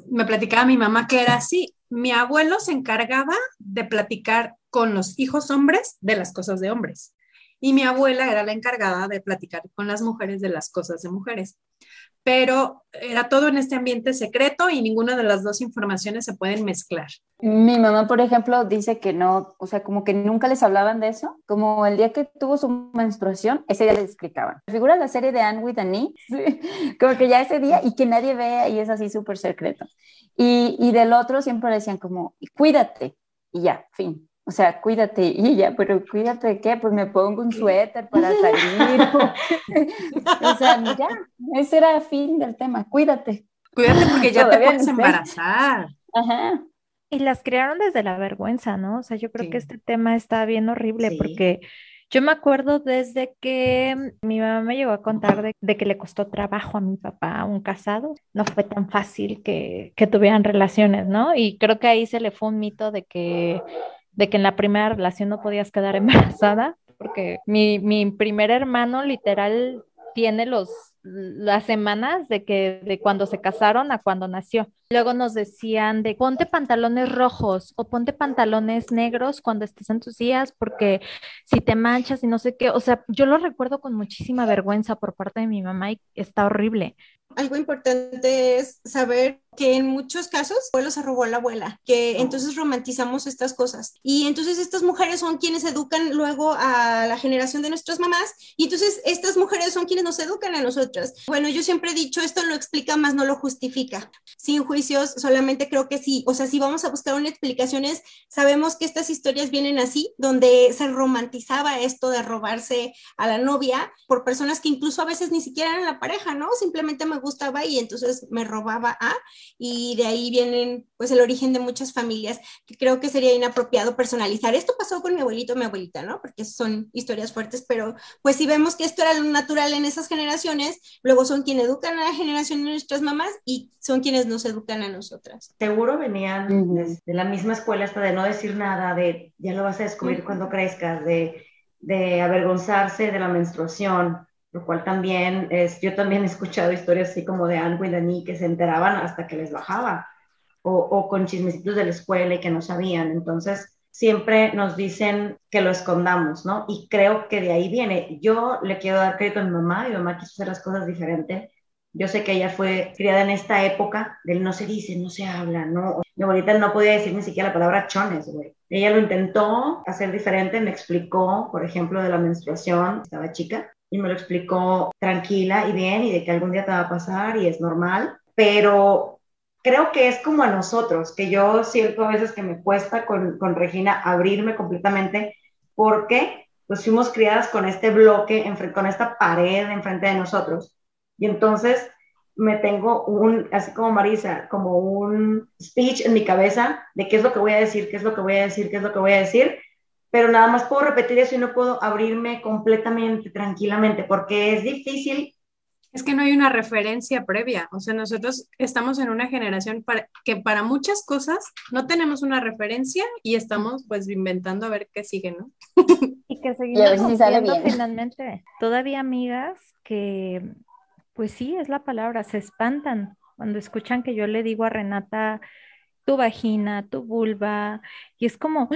S10: me platicaba mi mamá que era así. Mi abuelo se encargaba de platicar con los hijos hombres de las cosas de hombres y mi abuela era la encargada de platicar con las mujeres de las cosas de mujeres. Pero era todo en este ambiente secreto y ninguna de las dos informaciones se pueden mezclar.
S1: Mi mamá, por ejemplo, dice que no, o sea, como que nunca les hablaban de eso, como el día que tuvo su menstruación, ese día les explicaban. Figura la serie de Anne with an E, sí, como que ya ese día y que nadie vea y es así súper secreto. Y, y del otro siempre decían como, cuídate y ya, fin. O sea, cuídate y ya, pero cuídate de qué, pues me pongo un suéter para salir. o sea, ya, ese era el fin del tema, cuídate.
S10: Cuídate porque ya te
S1: Todavía
S10: puedes
S1: no sé.
S10: embarazar.
S1: Ajá.
S8: Y las crearon desde la vergüenza, ¿no? O sea, yo creo que este tema está bien horrible
S7: Sí.
S8: porque yo me acuerdo desde que mi mamá me llegó a contar de, de que le costó trabajo a mi papá, un casado. No fue tan fácil que, que tuvieran relaciones, ¿no? Y creo que ahí se le fue un mito de que, de que en la primera relación no podías quedar embarazada, porque mi, mi primer hermano literal tiene los las semanas de que de cuando se casaron a cuando nació. Luego nos decían de ponte pantalones rojos o ponte pantalones negros cuando estés en tus días porque si te manchas y no sé qué, o sea, yo lo recuerdo con muchísima vergüenza por parte de mi mamá y está horrible.
S12: Algo importante es saber que en muchos casos el abuelo se robó a la abuela, que entonces romantizamos estas cosas. Y entonces estas mujeres son quienes educan luego a la generación de nuestras mamás y entonces estas mujeres son quienes nos educan a nosotras. Bueno, yo siempre he dicho, esto lo explica más no lo justifica. Sin juicio juicios, solamente creo que sí, o sea, si vamos a buscar una explicación es, sabemos que estas historias vienen así, donde se romantizaba esto de robarse a la novia por personas que incluso a veces ni siquiera eran la pareja, ¿no? Simplemente me gustaba y entonces me robaba a, y de ahí vienen pues el origen de muchas familias, que creo que sería inapropiado personalizar. Esto pasó con mi abuelito y mi abuelita, ¿no? Porque son historias fuertes, pero pues si vemos que esto era lo natural en esas generaciones, luego son quienes educan a la generación de nuestras mamás y son quienes nos educan a nosotras.
S7: Seguro venían de la misma escuela hasta de no decir nada, de ya lo vas a descubrir cuando crezcas, de, de avergonzarse de la menstruación, lo cual también es, yo también he escuchado historias así como de Anne y Dani que se enteraban hasta que les bajaba, o, o con chismecitos de la escuela y que no sabían. Entonces, siempre nos dicen que lo escondamos, ¿no? Y creo que de ahí viene. Yo le quiero dar crédito a mi mamá, mi mamá quiso hacer las cosas diferente. Yo sé que ella fue criada en esta época del no se dice, no se habla, ¿no? Mi abuelita no podía decir ni siquiera la palabra chones, güey. Ella lo intentó hacer diferente, me explicó, por ejemplo, de la menstruación, estaba chica, y me lo explicó tranquila y bien, y de que algún día te va a pasar y es normal, pero creo que es como a nosotros, que yo siento a veces que me cuesta con, con Regina abrirme completamente porque pues fuimos criadas con este bloque, con esta pared enfrente de nosotros. Y entonces me tengo un, así como Marisa, como un speech en mi cabeza de qué es lo que voy a decir, qué es lo que voy a decir, qué es lo que voy a decir, pero nada más puedo repetir eso y no puedo abrirme completamente, tranquilamente, porque es difícil
S10: es que no hay una referencia previa. O sea, nosotros estamos en una generación que para muchas cosas no tenemos una referencia y estamos pues inventando a ver qué sigue, ¿no?
S8: Y que seguimos y finalmente. Todavía amigas que, pues sí, es la palabra, se espantan cuando escuchan que yo le digo a Renata tu vagina, tu vulva, y es como,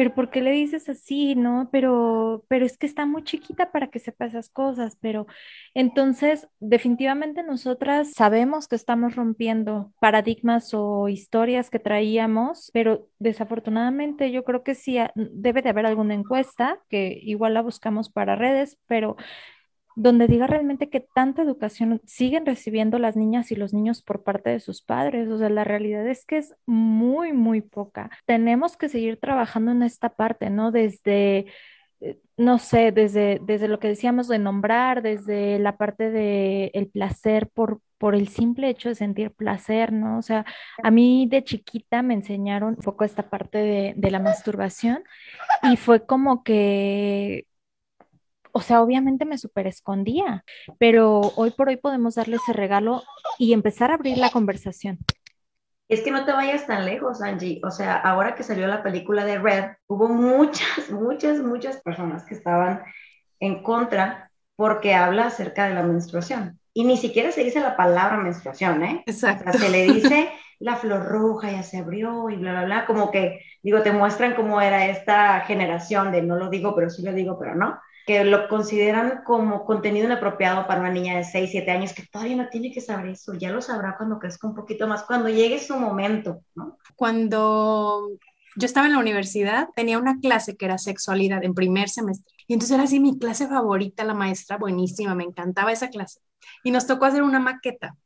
S8: pero ¿por qué le dices así, no? Pero, pero es que está muy chiquita para que sepa esas cosas, pero entonces definitivamente nosotras sabemos que estamos rompiendo paradigmas o historias que traíamos, pero desafortunadamente yo creo que sí debe de haber alguna encuesta, que igual la buscamos para redes, pero donde diga realmente que tanta educación siguen recibiendo las niñas y los niños por parte de sus padres. O sea, la realidad es que es muy, muy poca. Tenemos que seguir trabajando en esta parte, ¿no? Desde eh, no sé, desde, desde lo que decíamos de nombrar, desde la parte de el placer por, por el simple hecho de sentir placer, ¿no? O sea, a mí de chiquita me enseñaron un poco esta parte de, de la masturbación y fue como que o sea, obviamente me super escondía, pero hoy por hoy podemos darle ese regalo y empezar a abrir la conversación.
S7: Es que no te vayas tan lejos, Angie. O sea, ahora que salió la película de Red, hubo muchas, muchas, muchas personas que estaban en contra porque habla acerca de la menstruación. Y ni siquiera se dice la palabra menstruación, ¿eh?
S10: Exacto.
S7: O sea, se le dice la flor roja ya se abrió y bla, bla, bla. Como que, digo, te muestran cómo era esta generación de no lo digo, pero sí lo digo, pero no que lo consideran como contenido inapropiado para una niña de 6, 7 años que todavía no tiene que saber eso, ya lo sabrá cuando crezca un poquito más, cuando llegue su momento.
S10: Cuando yo estaba en la universidad, tenía una clase que era sexualidad en primer semestre. Y entonces era así mi clase favorita, la maestra, buenísima, me encantaba esa clase. Y nos tocó hacer una maqueta,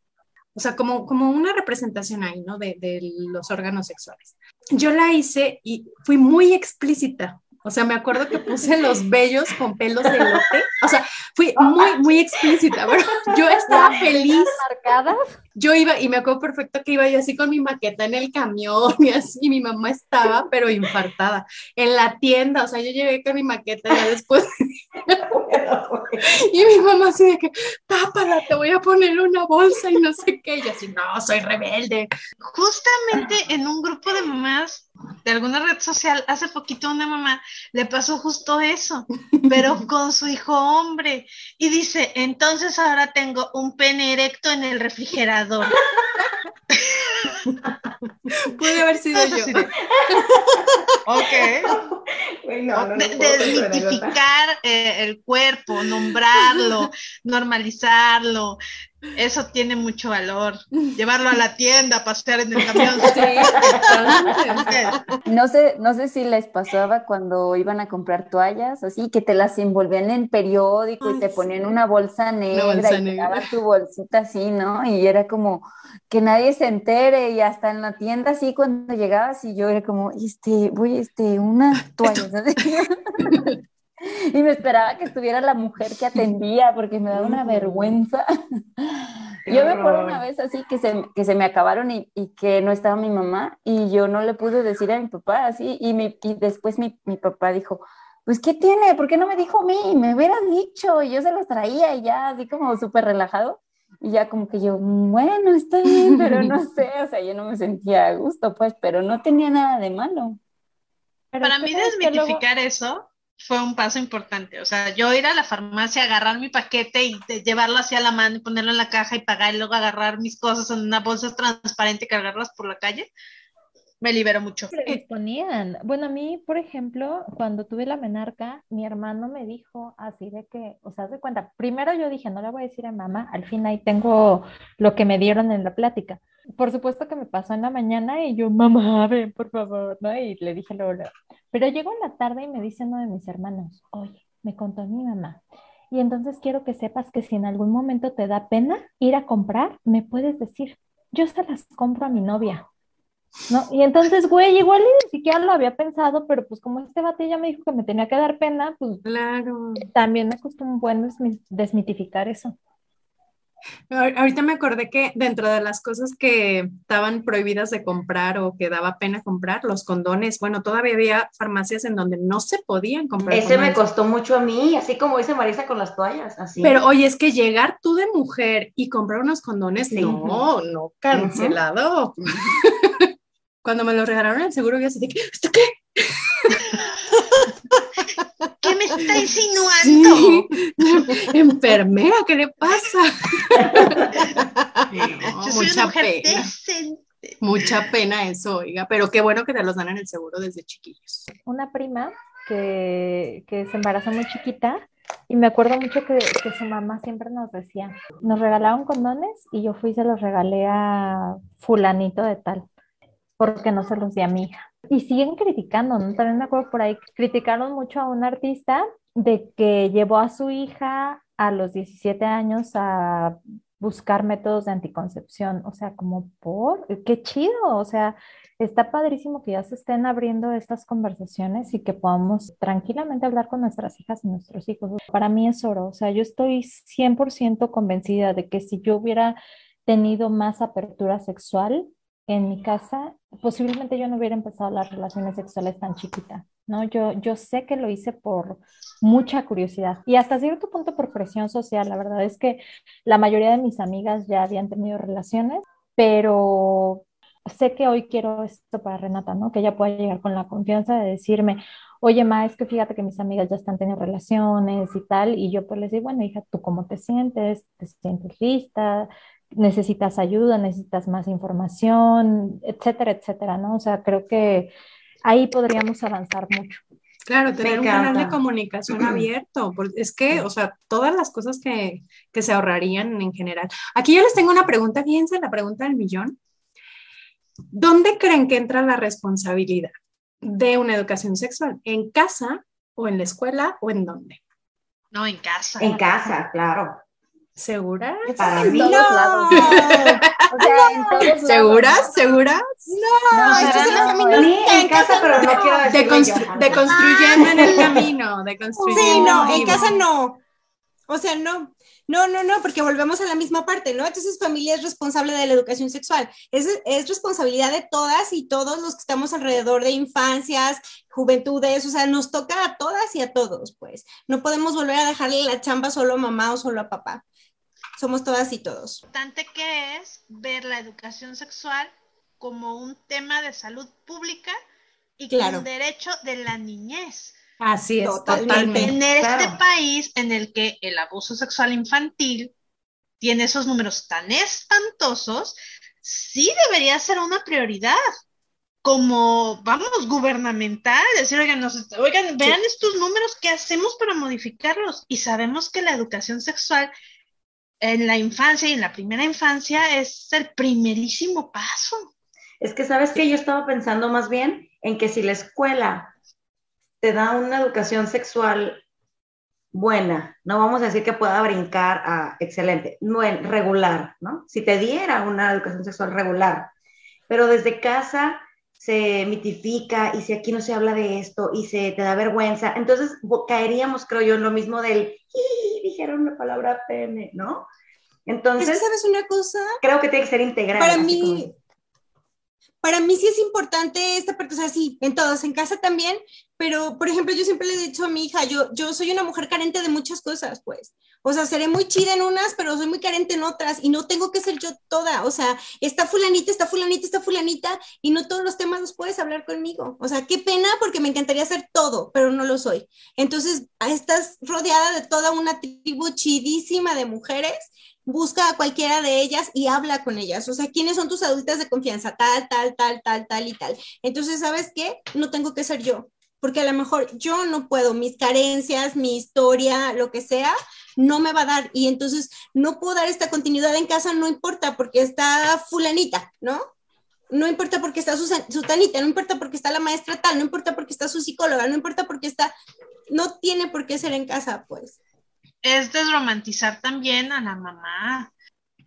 S10: o sea, como, como una representación ahí, ¿no? De, de los órganos sexuales. Yo la hice y fui muy explícita, o sea, me acuerdo que puse los vellos con pelos de lote. O sea, fui muy, muy explícita. Pero yo estaba feliz.
S8: Marcadas.
S10: Yo iba, y me acuerdo perfecto que iba yo así con mi maqueta en el camión y así. Y mi mamá estaba, pero infartada. En la tienda, o sea, yo llegué con mi maqueta ya después. y mi mamá así de que, tápala, te voy a poner una bolsa y no sé qué. Y yo así, no, soy rebelde.
S11: Justamente en un grupo de mamás de alguna red social, hace poquito una mamá le pasó justo eso, pero con su hijo hombre. Y dice, entonces ahora tengo un pene erecto en el refrigerador.
S10: Puede haber sido yo.
S11: ok. Desmitificar eh, el cuerpo, nombrarlo, normalizarlo. Eso tiene mucho valor. Llevarlo a la tienda, pasear en el camión.
S1: no sé, no sé si les pasaba cuando iban a comprar toallas, así que te las envolvían en periódico y te ponían una bolsa negra bolsa y negra. tu bolsita así, ¿no? Y era como que nadie se entere y hasta en la tienda así cuando llegabas y yo era como, este, voy, este, una toalla. Y me esperaba que estuviera la mujer que atendía porque me daba una vergüenza. yo me acuerdo una vez así que se, que se me acabaron y, y, que no estaba mi mamá y yo no le pude decir a mi papá así y, mi, y después mi, mi papá dijo, pues ¿qué tiene? ¿Por qué no me dijo a mí? Me hubiera dicho y yo se los traía y ya así como súper relajado. Y ya como que yo, bueno, está bien, pero no sé, o sea, yo no me sentía a gusto, pues, pero no tenía nada de malo.
S11: Para mí desmitificar eso fue un paso importante. O sea, yo ir a la farmacia, agarrar mi paquete y llevarlo hacia la mano y ponerlo en la caja y pagar y luego agarrar mis cosas en una bolsa transparente y cargarlas por la calle, me liberó mucho.
S8: ponían. Bueno, a mí, por ejemplo, cuando tuve la menarca, mi hermano me dijo así de que, o sea, de cuenta, primero yo dije, no le voy a decir a mamá, al fin ahí tengo lo que me dieron en la plática. Por supuesto que me pasó en la mañana y yo, mamá, ven, por favor, ¿no? Y le dije luego, pero llegó en la tarde y me dice uno de mis hermanos, oye, me contó mi mamá. Y entonces quiero que sepas que si en algún momento te da pena ir a comprar, me puedes decir, yo se las compro a mi novia. ¿No? Y entonces, güey, igual ni siquiera lo había pensado, pero pues como este bate ya me dijo que me tenía que dar pena, pues
S10: claro.
S8: también me costó un buen desmitificar eso.
S10: Ahorita me acordé que dentro de las cosas que estaban prohibidas de comprar o que daba pena comprar, los condones, bueno, todavía había farmacias en donde no se podían comprar.
S7: Ese me costó mucho a mí, así como dice Marisa con las toallas, así.
S10: Pero oye, es que llegar tú de mujer y comprar unos condones, no, no, cancelado. Cuando me los regalaron el seguro, yo así de, ¿esto qué?
S11: ¿Qué me está insinuando?
S10: Enfermera, ¿qué le pasa?
S11: mucha pena.
S10: Mucha pena eso, oiga, pero qué bueno que te los dan en el seguro desde chiquillos.
S8: Una prima que, que se embarazó muy chiquita y me acuerdo mucho que, que, su mamá siempre nos decía, nos regalaron condones y yo fui y se los regalé a fulanito de tal, porque no se los di a mi hija. Y siguen criticando, ¿no? También me acuerdo por ahí, criticaron mucho a un artista de que llevó a su hija a los 17 años a buscar métodos de anticoncepción, o sea, como por, qué chido, o sea, está padrísimo que ya se estén abriendo estas conversaciones y que podamos tranquilamente hablar con nuestras hijas y nuestros hijos. Para mí es oro, o sea, yo estoy 100% convencida de que si yo hubiera tenido más apertura sexual, en mi casa, posiblemente yo no hubiera empezado las relaciones sexuales tan chiquita, ¿no? Yo, yo sé que lo hice por mucha curiosidad y hasta cierto punto por presión social. La verdad es que la mayoría de mis amigas ya habían tenido relaciones, pero sé que hoy quiero esto para Renata, ¿no? Que ella pueda llegar con la confianza de decirme, oye, ma, es que fíjate que mis amigas ya están teniendo relaciones y tal, y yo pues les digo, bueno, hija, ¿tú cómo te sientes? ¿Te sientes lista? Necesitas ayuda, necesitas más información, etcétera, etcétera, ¿no? O sea, creo que ahí podríamos avanzar mucho.
S10: Claro, tener un canal de comunicación abierto, porque es que, o sea, todas las cosas que, que, se ahorrarían en general. Aquí yo les tengo una pregunta, fíjense, la pregunta del millón. ¿Dónde creen que entra la responsabilidad de una educación sexual? ¿En casa o en la escuela o en dónde?
S11: No, en casa.
S7: En casa, claro.
S10: ¿Segura?
S7: Para mí
S1: no.
S7: O
S1: sea, en todos
S10: ¿Seguras? ¿Seguras?
S12: No,
S7: No,
S12: esto es el
S7: no,
S12: camino.
S7: no, en casa, pero no quiero decir.
S10: Deconstru- deconstruyendo en el camino, deconstruyendo.
S12: Sí, no, en
S10: vivo.
S12: casa no. O sea, no. No, no, no, porque volvemos a la misma parte, ¿no? Entonces, familia es responsable de la educación sexual. Es, es responsabilidad de todas y todos los que estamos alrededor de infancias, juventudes, o sea, nos toca a todas y a todos, pues. No podemos volver a dejarle la chamba solo a mamá o solo a papá. Somos todas y todos.
S11: importante que es ver la educación sexual como un tema de salud pública y
S12: Claro.
S11: como un derecho de la niñez.
S10: Así es,
S12: Totalmente.
S10: totalmente.
S11: En este
S7: Claro.
S11: país en el que el abuso sexual infantil tiene esos números tan espantosos, sí debería ser una prioridad como, vamos, gubernamental, decir, oigan, nos- oigan, vean estos números, ¿qué hacemos para modificarlos? Y sabemos que la educación sexual en la infancia y en la primera infancia es el primerísimo paso.
S7: Es que sabes que yo estaba pensando más bien en que si la escuela te da una educación sexual buena, no vamos a decir que pueda brincar a excelente, regular, ¿no? Si te diera una educación sexual regular, pero desde casa se mitifica y si aquí no se habla de esto y se te da vergüenza, entonces caeríamos, creo yo, en lo mismo del, dijeron la palabra pene, ¿no? Entonces,
S12: ¿sabes una cosa?
S7: Creo que tiene que ser integral.
S12: Para mí, para mí sí es importante esta parte, o sea, sí, en todos, en casa también, pero, por ejemplo, yo siempre le he dicho a mi hija, yo, yo soy una mujer carente de muchas cosas, pues. O sea, seré muy chida en unas, pero soy muy carente en otras y no tengo que ser yo toda. O sea, está fulanita, está fulanita, está fulanita y no todos los temas los puedes hablar conmigo. O sea, qué pena porque me encantaría hacer todo, pero no lo soy. Entonces, estás rodeada de toda una tribu chidísima de mujeres busca a cualquiera de ellas y habla con ellas. O sea, ¿quiénes son tus adultas de confianza? Tal, tal, tal, tal, tal y tal. Entonces, ¿sabes qué? No tengo que ser yo, porque a lo mejor yo no puedo, mis carencias, mi historia, lo que sea, no me va a dar. Y entonces no puedo dar esta continuidad en casa, no importa porque está fulanita, ¿no? No importa porque está su, tanita, no importa porque está la maestra tal, no importa porque está su psicóloga, no importa porque está, no tiene por qué ser en casa, pues
S11: es desromantizar también a la mamá.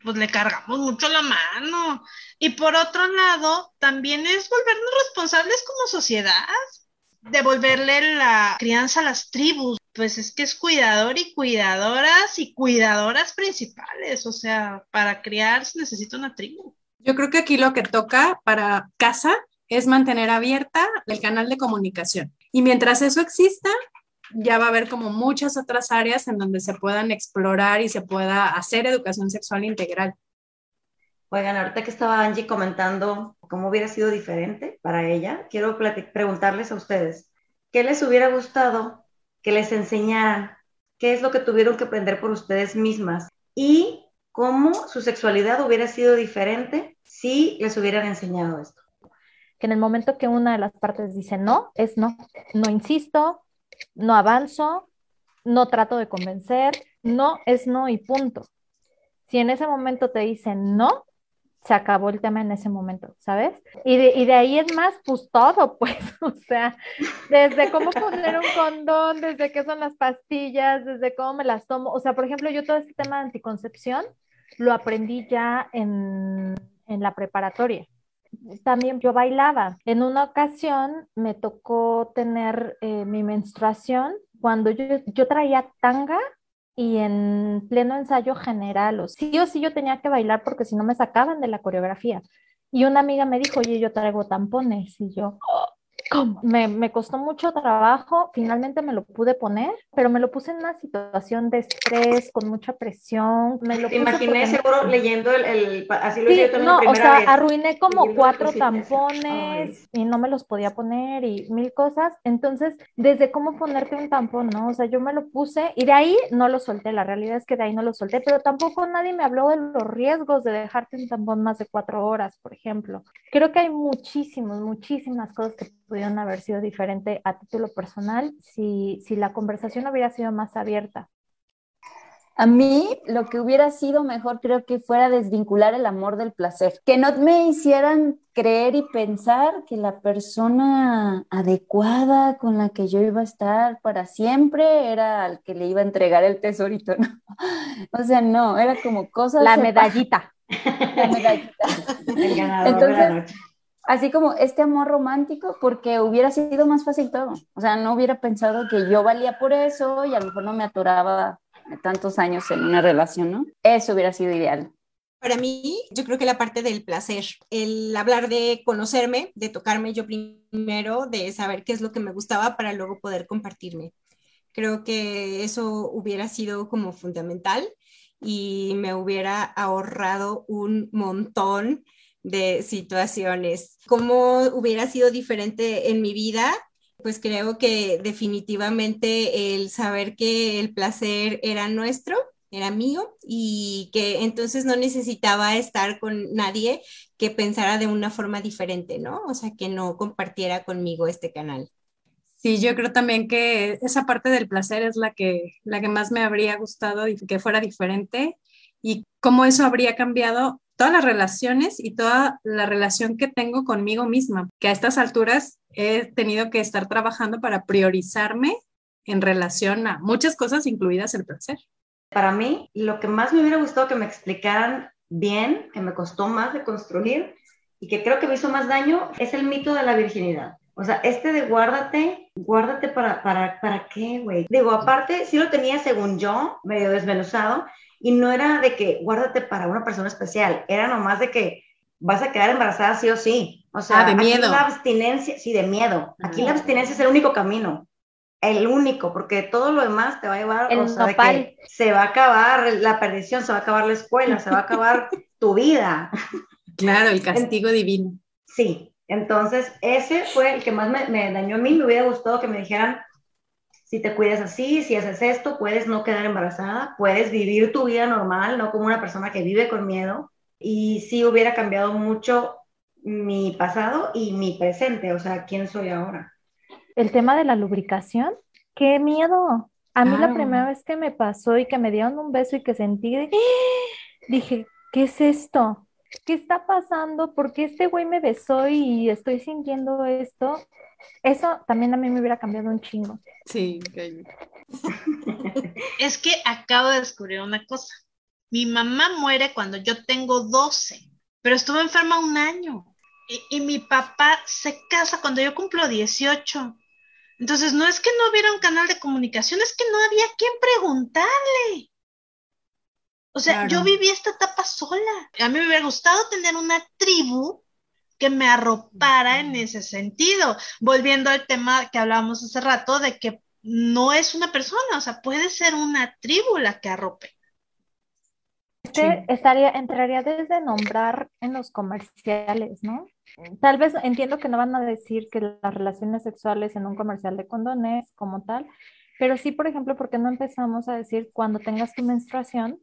S11: Pues le cargamos mucho la mano. Y por otro lado, también es volvernos responsables como sociedad, devolverle la crianza a las tribus. Pues es que es cuidador y cuidadoras y cuidadoras principales. O sea, para criar se necesita una tribu.
S10: Yo creo que aquí lo que toca para casa es mantener abierta el canal de comunicación. Y mientras eso exista, ya va a haber como muchas otras áreas en donde se puedan explorar y se pueda hacer educación sexual integral.
S7: Oigan, ahorita que estaba Angie comentando cómo hubiera sido diferente para ella, quiero preguntarles a ustedes, ¿qué les hubiera gustado que les enseñaran? ¿Qué es lo que tuvieron que aprender por ustedes mismas? Y cómo su sexualidad hubiera sido diferente si les hubieran enseñado esto.
S8: Que en el momento que una de las partes dice no, es no, no insisto, no avanzo, no trato de convencer, no es no y punto. Si en ese momento te dicen no, se acabó el tema en ese momento, ¿sabes? Y de, y de ahí es más, pues todo, pues, o sea, desde cómo poner un condón, desde qué son las pastillas, desde cómo me las tomo, o sea, por ejemplo, yo todo este tema de anticoncepción lo aprendí ya en, en la preparatoria también yo bailaba. En una ocasión me tocó tener eh, mi menstruación cuando yo, yo traía tanga y en pleno ensayo general, o sí o sí yo tenía que bailar porque si no me sacaban de la coreografía. Y una amiga me dijo, oye, yo traigo tampones. Y yo, me, me, costó mucho trabajo, finalmente me lo pude poner, pero me lo puse en una situación de estrés, con mucha presión. Me lo
S7: imaginé seguro leyendo el, así lo hice
S8: no, o sea, arruiné como cuatro tampones y no me los podía poner y mil cosas. Entonces, desde cómo ponerte un tampón, ¿no? O sea, yo me lo puse y de ahí no lo solté. La realidad es que de ahí no lo solté, pero tampoco nadie me habló de los riesgos de dejarte un tampón más de cuatro horas, por ejemplo. Creo que hay muchísimos, muchísimas cosas que pudieron haber sido diferente a título personal si, si la conversación hubiera sido más abierta.
S1: A mí lo que hubiera sido mejor creo que fuera desvincular el amor del placer, que no me hicieran creer y pensar que la persona adecuada con la que yo iba a estar para siempre era al que le iba a entregar el tesorito, ¿no? O sea, no, era como cosas...
S8: La medallita.
S1: La medallita. Entonces, así como este amor romántico, porque hubiera sido más fácil todo. O sea, no hubiera pensado que yo valía por eso y a lo mejor no me atoraba tantos años en una relación, ¿no? Eso hubiera sido ideal.
S12: Para mí, yo creo que la parte del placer, el hablar de conocerme, de tocarme yo primero, de saber qué es lo que me gustaba para luego poder compartirme. Creo que eso hubiera sido como fundamental y me hubiera ahorrado un montón de situaciones. ¿Cómo hubiera sido diferente en mi vida? Pues creo que definitivamente el saber que el placer era nuestro, era mío y que entonces no necesitaba estar con nadie que pensara de una forma diferente, ¿no? O sea, que no compartiera conmigo este canal.
S10: Sí, yo creo también que esa parte del placer es la que, la que más me habría gustado y que fuera diferente y cómo eso habría cambiado todas las relaciones y toda la relación que tengo conmigo misma, que a estas alturas he tenido que estar trabajando para priorizarme en relación a muchas cosas, incluidas el placer.
S7: Para mí, lo que más me hubiera gustado que me explicaran bien, que me costó más de construir y que creo que me hizo más daño, es el mito de la virginidad. O sea, este de guárdate, guárdate para, para, para qué, güey. Digo, aparte, sí lo tenía según yo, medio desmenuzado, y no era de que guárdate para una persona especial, era nomás de que vas a quedar embarazada sí o sí. O sea,
S10: ah, de miedo.
S7: la abstinencia, sí, de miedo. Aquí la abstinencia es el único camino. El único, porque todo lo demás te va a llevar,
S8: El
S7: o sea, de
S8: nopal.
S7: que se va a acabar la perdición, se va a acabar la escuela, se va a acabar tu vida.
S10: Claro, el castigo divino.
S7: Sí, entonces ese fue el que más me, me dañó a mí. Me hubiera gustado que me dijeran, si te cuidas así, si haces esto, puedes no quedar embarazada, puedes vivir tu vida normal, no como una persona que vive con miedo. Y sí hubiera cambiado mucho mi pasado y mi presente, o sea, quién soy ahora.
S8: El tema de la lubricación, qué miedo. A mí la
S10: Ah.
S8: primera vez que me pasó y que me dieron un beso y que sentí, dije, ¿qué es esto? ¿Qué está pasando? ¿Por qué este güey me besó y estoy sintiendo esto? Eso también a mí me hubiera cambiado un chingo.
S10: Sí, ok.
S11: Es que acabo de descubrir una cosa. Mi mamá muere cuando yo tengo 12, pero estuve enferma un año. Y, y mi papá se casa cuando yo cumplo 18. Entonces, no es que no hubiera un canal de comunicación, es que no había quien preguntarle. O sea,
S10: Claro.
S11: yo viví esta etapa sola. A mí me hubiera gustado tener una tribu que me arropara en ese sentido. Volviendo al tema que hablábamos hace rato de que no es una persona, o sea, puede ser una tribu la que arrope.
S8: Este estaría, entraría desde nombrar en los comerciales, ¿no? Tal vez entiendo que no van a decir que las relaciones sexuales en un comercial de condones como tal, pero sí, por ejemplo, ¿por qué no empezamos a decir cuando tengas tu menstruación?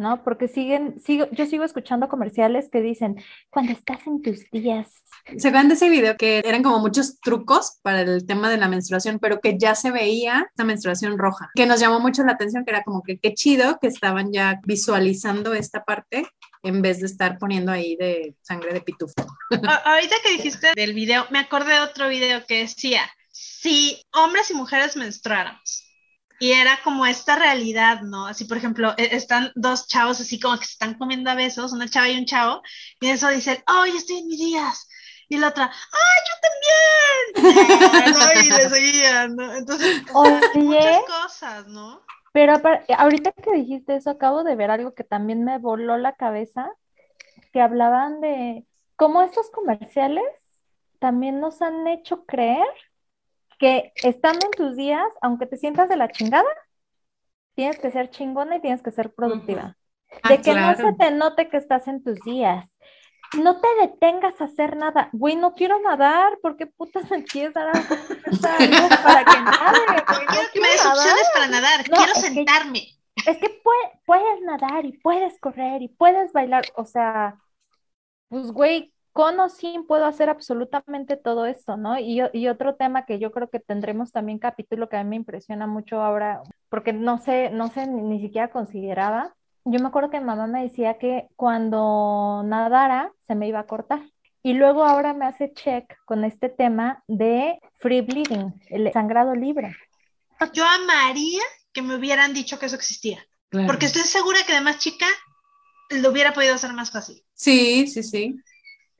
S8: ¿No? Porque siguen, sigo, yo sigo escuchando comerciales que dicen, cuando estás en tus días.
S10: ¿Se acuerdan de ese video que eran como muchos trucos para el tema de la menstruación, pero que ya se veía esta menstruación roja? Que nos llamó mucho la atención, que era como que qué chido que estaban ya visualizando esta parte en vez de estar poniendo ahí de sangre de pitufo.
S11: Ahorita que dijiste del video, me acordé de otro video que decía, si hombres y mujeres menstruáramos, y era como esta realidad, ¿no? Así, por ejemplo, e- están dos chavos así como que se están comiendo a besos, una chava y un chavo, y eso dicen, oh, yo estoy en mis días. Y la otra, ¡ay, yo también! ¿no? Y le seguían, ¿no? Entonces,
S8: Oye,
S11: muchas cosas, ¿no?
S8: pero ahorita que dijiste eso, acabo de ver algo que también me voló la cabeza, que hablaban de cómo estos comerciales también nos han hecho creer que estando en tus días, aunque te sientas de la chingada, tienes que ser chingona y tienes que ser productiva.
S10: Ah,
S8: De que no se te note que estás en tus días. No te detengas a hacer nada. Güey, no quiero nadar. ¿Por qué putas me quieres dar algo para que nade? güey? No
S11: Quiero que me des
S8: nadar.
S11: opciones para nadar,
S8: No,
S11: quiero
S8: es que-
S11: sentarme.
S8: Es que pue- puedes nadar y puedes correr y puedes bailar. O sea, pues güey, con o sin puedo hacer absolutamente todo esto, ¿no? Y, otro tema que yo creo que tendremos también capítulo que a mí me impresiona mucho ahora, porque no sé, no sé, ni, ni siquiera consideraba. Yo me acuerdo que mi mamá me decía que cuando nadara se me iba a cortar. Y luego ahora me hace check con este tema de free bleeding, el sangrado libre.
S11: Yo amaría que me hubieran dicho que eso existía,
S10: Claro.
S11: porque estoy segura que de más chica lo hubiera podido hacer más fácil.
S10: Sí, sí, sí.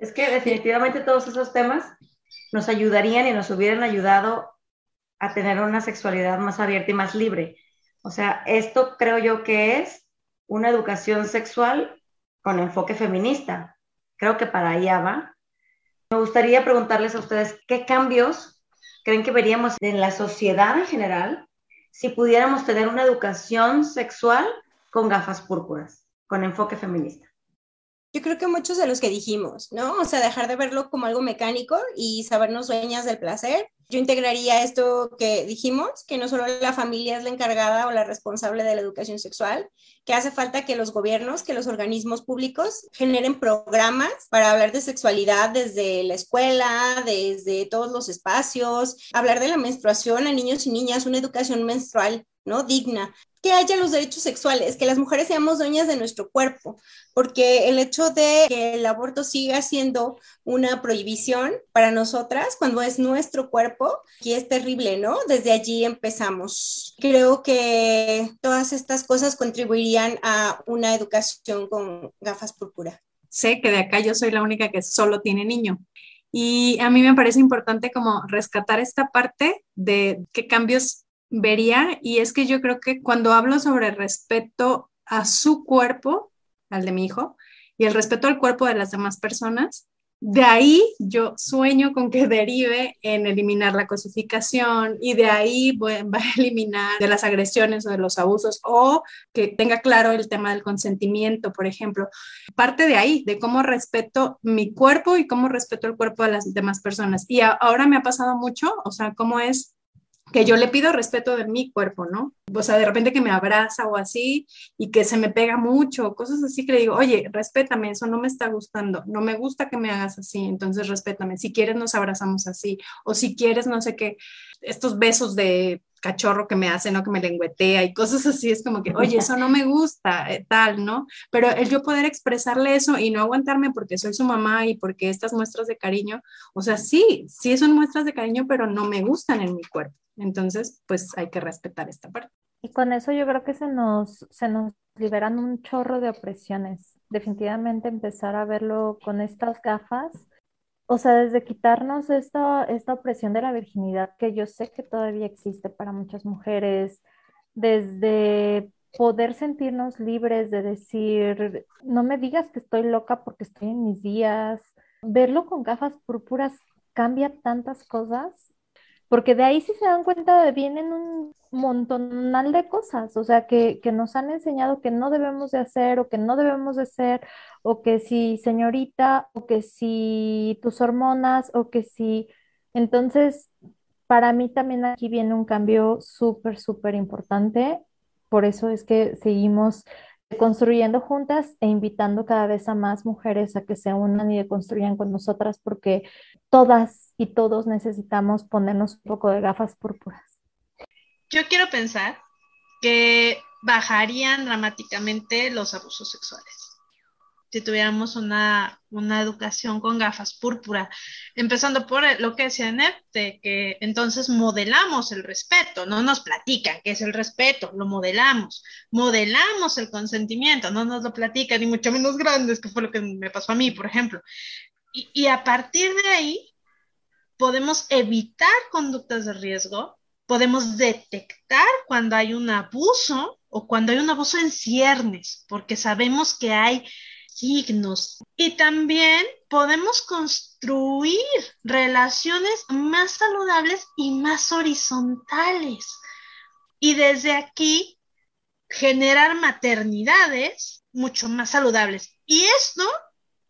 S7: Es que definitivamente todos esos temas nos ayudarían y nos hubieran ayudado a tener una sexualidad más abierta y más libre. O sea, esto creo yo que es una educación sexual con enfoque feminista. Creo que para allá va. Me gustaría preguntarles a ustedes qué cambios creen que veríamos en la sociedad en general si pudiéramos tener una educación sexual con gafas púrpuras, con enfoque feminista.
S12: Yo creo que muchos de los que dijimos, ¿no? O sea, dejar de verlo como algo mecánico y sabernos dueñas del placer. Yo integraría esto que dijimos, que no solo la familia es la encargada o la responsable de la educación sexual, que hace falta que los gobiernos, que los organismos públicos generen programas para hablar de sexualidad desde la escuela, desde todos los espacios, hablar de la menstruación a niños y niñas, una educación menstrual ¿no? Digna. Que haya los derechos sexuales, que las mujeres seamos dueñas de nuestro cuerpo, porque el hecho de que el aborto siga siendo una prohibición para nosotras cuando es nuestro cuerpo, y es terrible, ¿no? Desde allí empezamos. Creo que todas estas cosas contribuirían a una educación con gafas púrpura.
S10: Sé que de acá yo soy la única que solo tiene niño. Y a mí me parece importante como rescatar esta parte de qué cambios vería y es que yo creo que cuando hablo sobre respeto a su cuerpo, al de mi hijo, y el respeto al cuerpo de las demás personas, de ahí yo sueño con que derive en eliminar la cosificación y de ahí va a eliminar de las agresiones o de los abusos o que tenga claro el tema del consentimiento, por ejemplo. Parte de ahí, de cómo respeto mi cuerpo y cómo respeto el cuerpo de las demás personas. Y ahora me ha pasado mucho, o sea, cómo es que yo le pido respeto de mi cuerpo, ¿no? O sea, de repente que me abraza o así y que se me pega mucho, cosas así que le digo, oye, respétame, eso no me está gustando, no me gusta que me hagas así, entonces respétame, si quieres nos abrazamos así, o si quieres, no sé qué, estos besos de cachorro que me hace, ¿no? Que me lengüetea y cosas así, es como que, oye, eso no me gusta, eh, tal, ¿no? Pero el yo poder expresarle eso y no aguantarme porque soy su mamá y porque estas muestras de cariño, o sea, sí, sí son muestras de cariño, pero no me gustan en mi cuerpo. Entonces, pues hay que respetar esta parte.
S8: Y con eso yo creo que se nos, se nos liberan un chorro de opresiones. Definitivamente empezar a verlo con estas gafas. O sea, desde quitarnos esta, esta opresión de la virginidad, que yo sé que todavía existe para muchas mujeres, desde poder sentirnos libres de decir, no me digas que estoy loca porque estoy en mis días. Verlo con gafas púrpuras cambia tantas cosas porque de ahí sí se dan cuenta de vienen un montonal de cosas, o sea, que, que, nos han enseñado que no debemos de hacer o que no debemos de ser, o que si señorita, o que si tus hormonas, o que si... Entonces, para mí también aquí viene un cambio súper, súper importante, por eso es que seguimos construyendo juntas e invitando cada vez a más mujeres a que se unan y construyan con nosotras porque todas y todos necesitamos ponernos un poco de gafas púrpuras.
S11: Yo quiero pensar que bajarían dramáticamente los abusos sexuales si tuviéramos una, una, educación con gafas púrpura, empezando por lo que decía de que entonces modelamos el respeto, no nos platican qué es el respeto, lo modelamos, modelamos el consentimiento, no nos lo platican, ni mucho menos grandes, que fue lo que me pasó a mí, por ejemplo. Y, y a partir de ahí, podemos evitar conductas de riesgo, podemos detectar cuando hay un abuso o cuando hay un abuso en ciernes, porque sabemos que hay signos. Y también podemos construir relaciones más saludables y más horizontales. Y desde aquí generar maternidades mucho más saludables. Y esto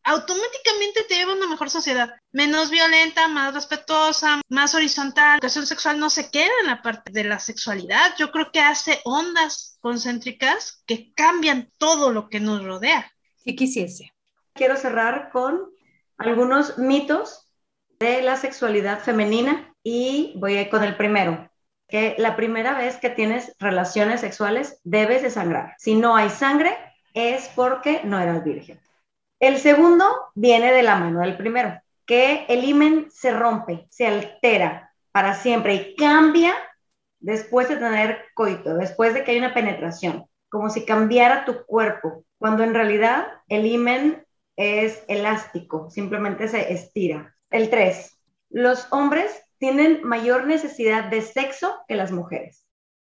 S11: automáticamente te lleva a una mejor sociedad, menos violenta, más respetuosa, más horizontal. La educación sexual no se queda en la parte de la sexualidad, yo creo que hace ondas concéntricas que cambian todo lo que nos rodea.
S10: Si quisiese.
S7: Quiero cerrar con algunos mitos de la sexualidad femenina y voy a con el primero, que la primera vez que tienes relaciones sexuales debes de sangrar. Si no hay sangre es porque no eras virgen. El segundo viene de la mano del primero, que el himen se rompe, se altera para siempre y cambia después de tener coito, después de que hay una penetración, como si cambiara tu cuerpo, cuando en realidad el himen es elástico, simplemente se estira. El 3. Los hombres tienen mayor necesidad de sexo que las mujeres.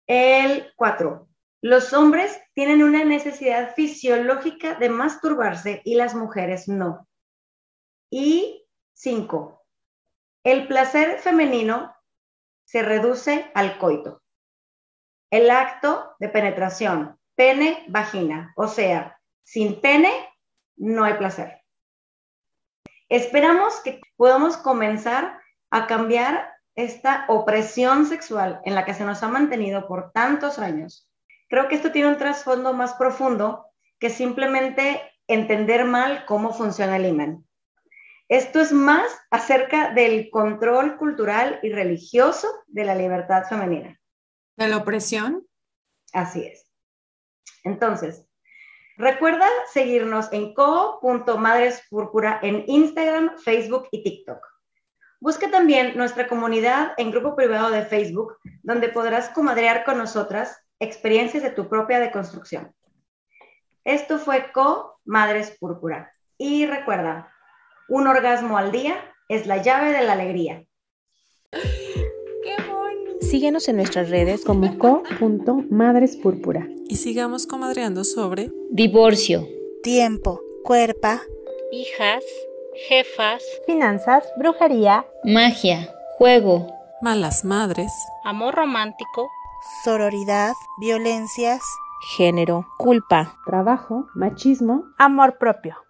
S7: El 4. Los hombres tienen una necesidad fisiológica de masturbarse y las mujeres no. Y 5. El placer femenino se reduce al coito. El acto de penetración, pene, vagina. O sea, sin pene no hay placer. Esperamos que podamos comenzar a cambiar esta opresión sexual en la que se nos ha mantenido por tantos años. Creo que esto tiene un trasfondo más profundo que simplemente entender mal cómo funciona el imán. Esto es más acerca del control cultural y religioso de la libertad femenina.
S10: ¿De la opresión?
S7: Así es. Entonces, recuerda seguirnos en co.madrespúrpura en Instagram, Facebook y TikTok. Busca también nuestra comunidad en grupo privado de Facebook, donde podrás comadrear con nosotras experiencias de tu propia deconstrucción. Esto fue Co Madres Púrpura. Y recuerda, un orgasmo al día es la llave de la alegría.
S6: Síguenos en nuestras redes como co.madrespúrpura.
S4: Y sigamos comadreando sobre
S5: Divorcio.
S2: Tiempo, cuerpa,
S6: Hijas, jefas,
S5: Finanzas, brujería,
S1: Magia, juego,
S4: malas madres,
S6: amor romántico,
S2: sororidad, violencias,
S6: género, culpa.
S3: trabajo, machismo
S5: amor propio.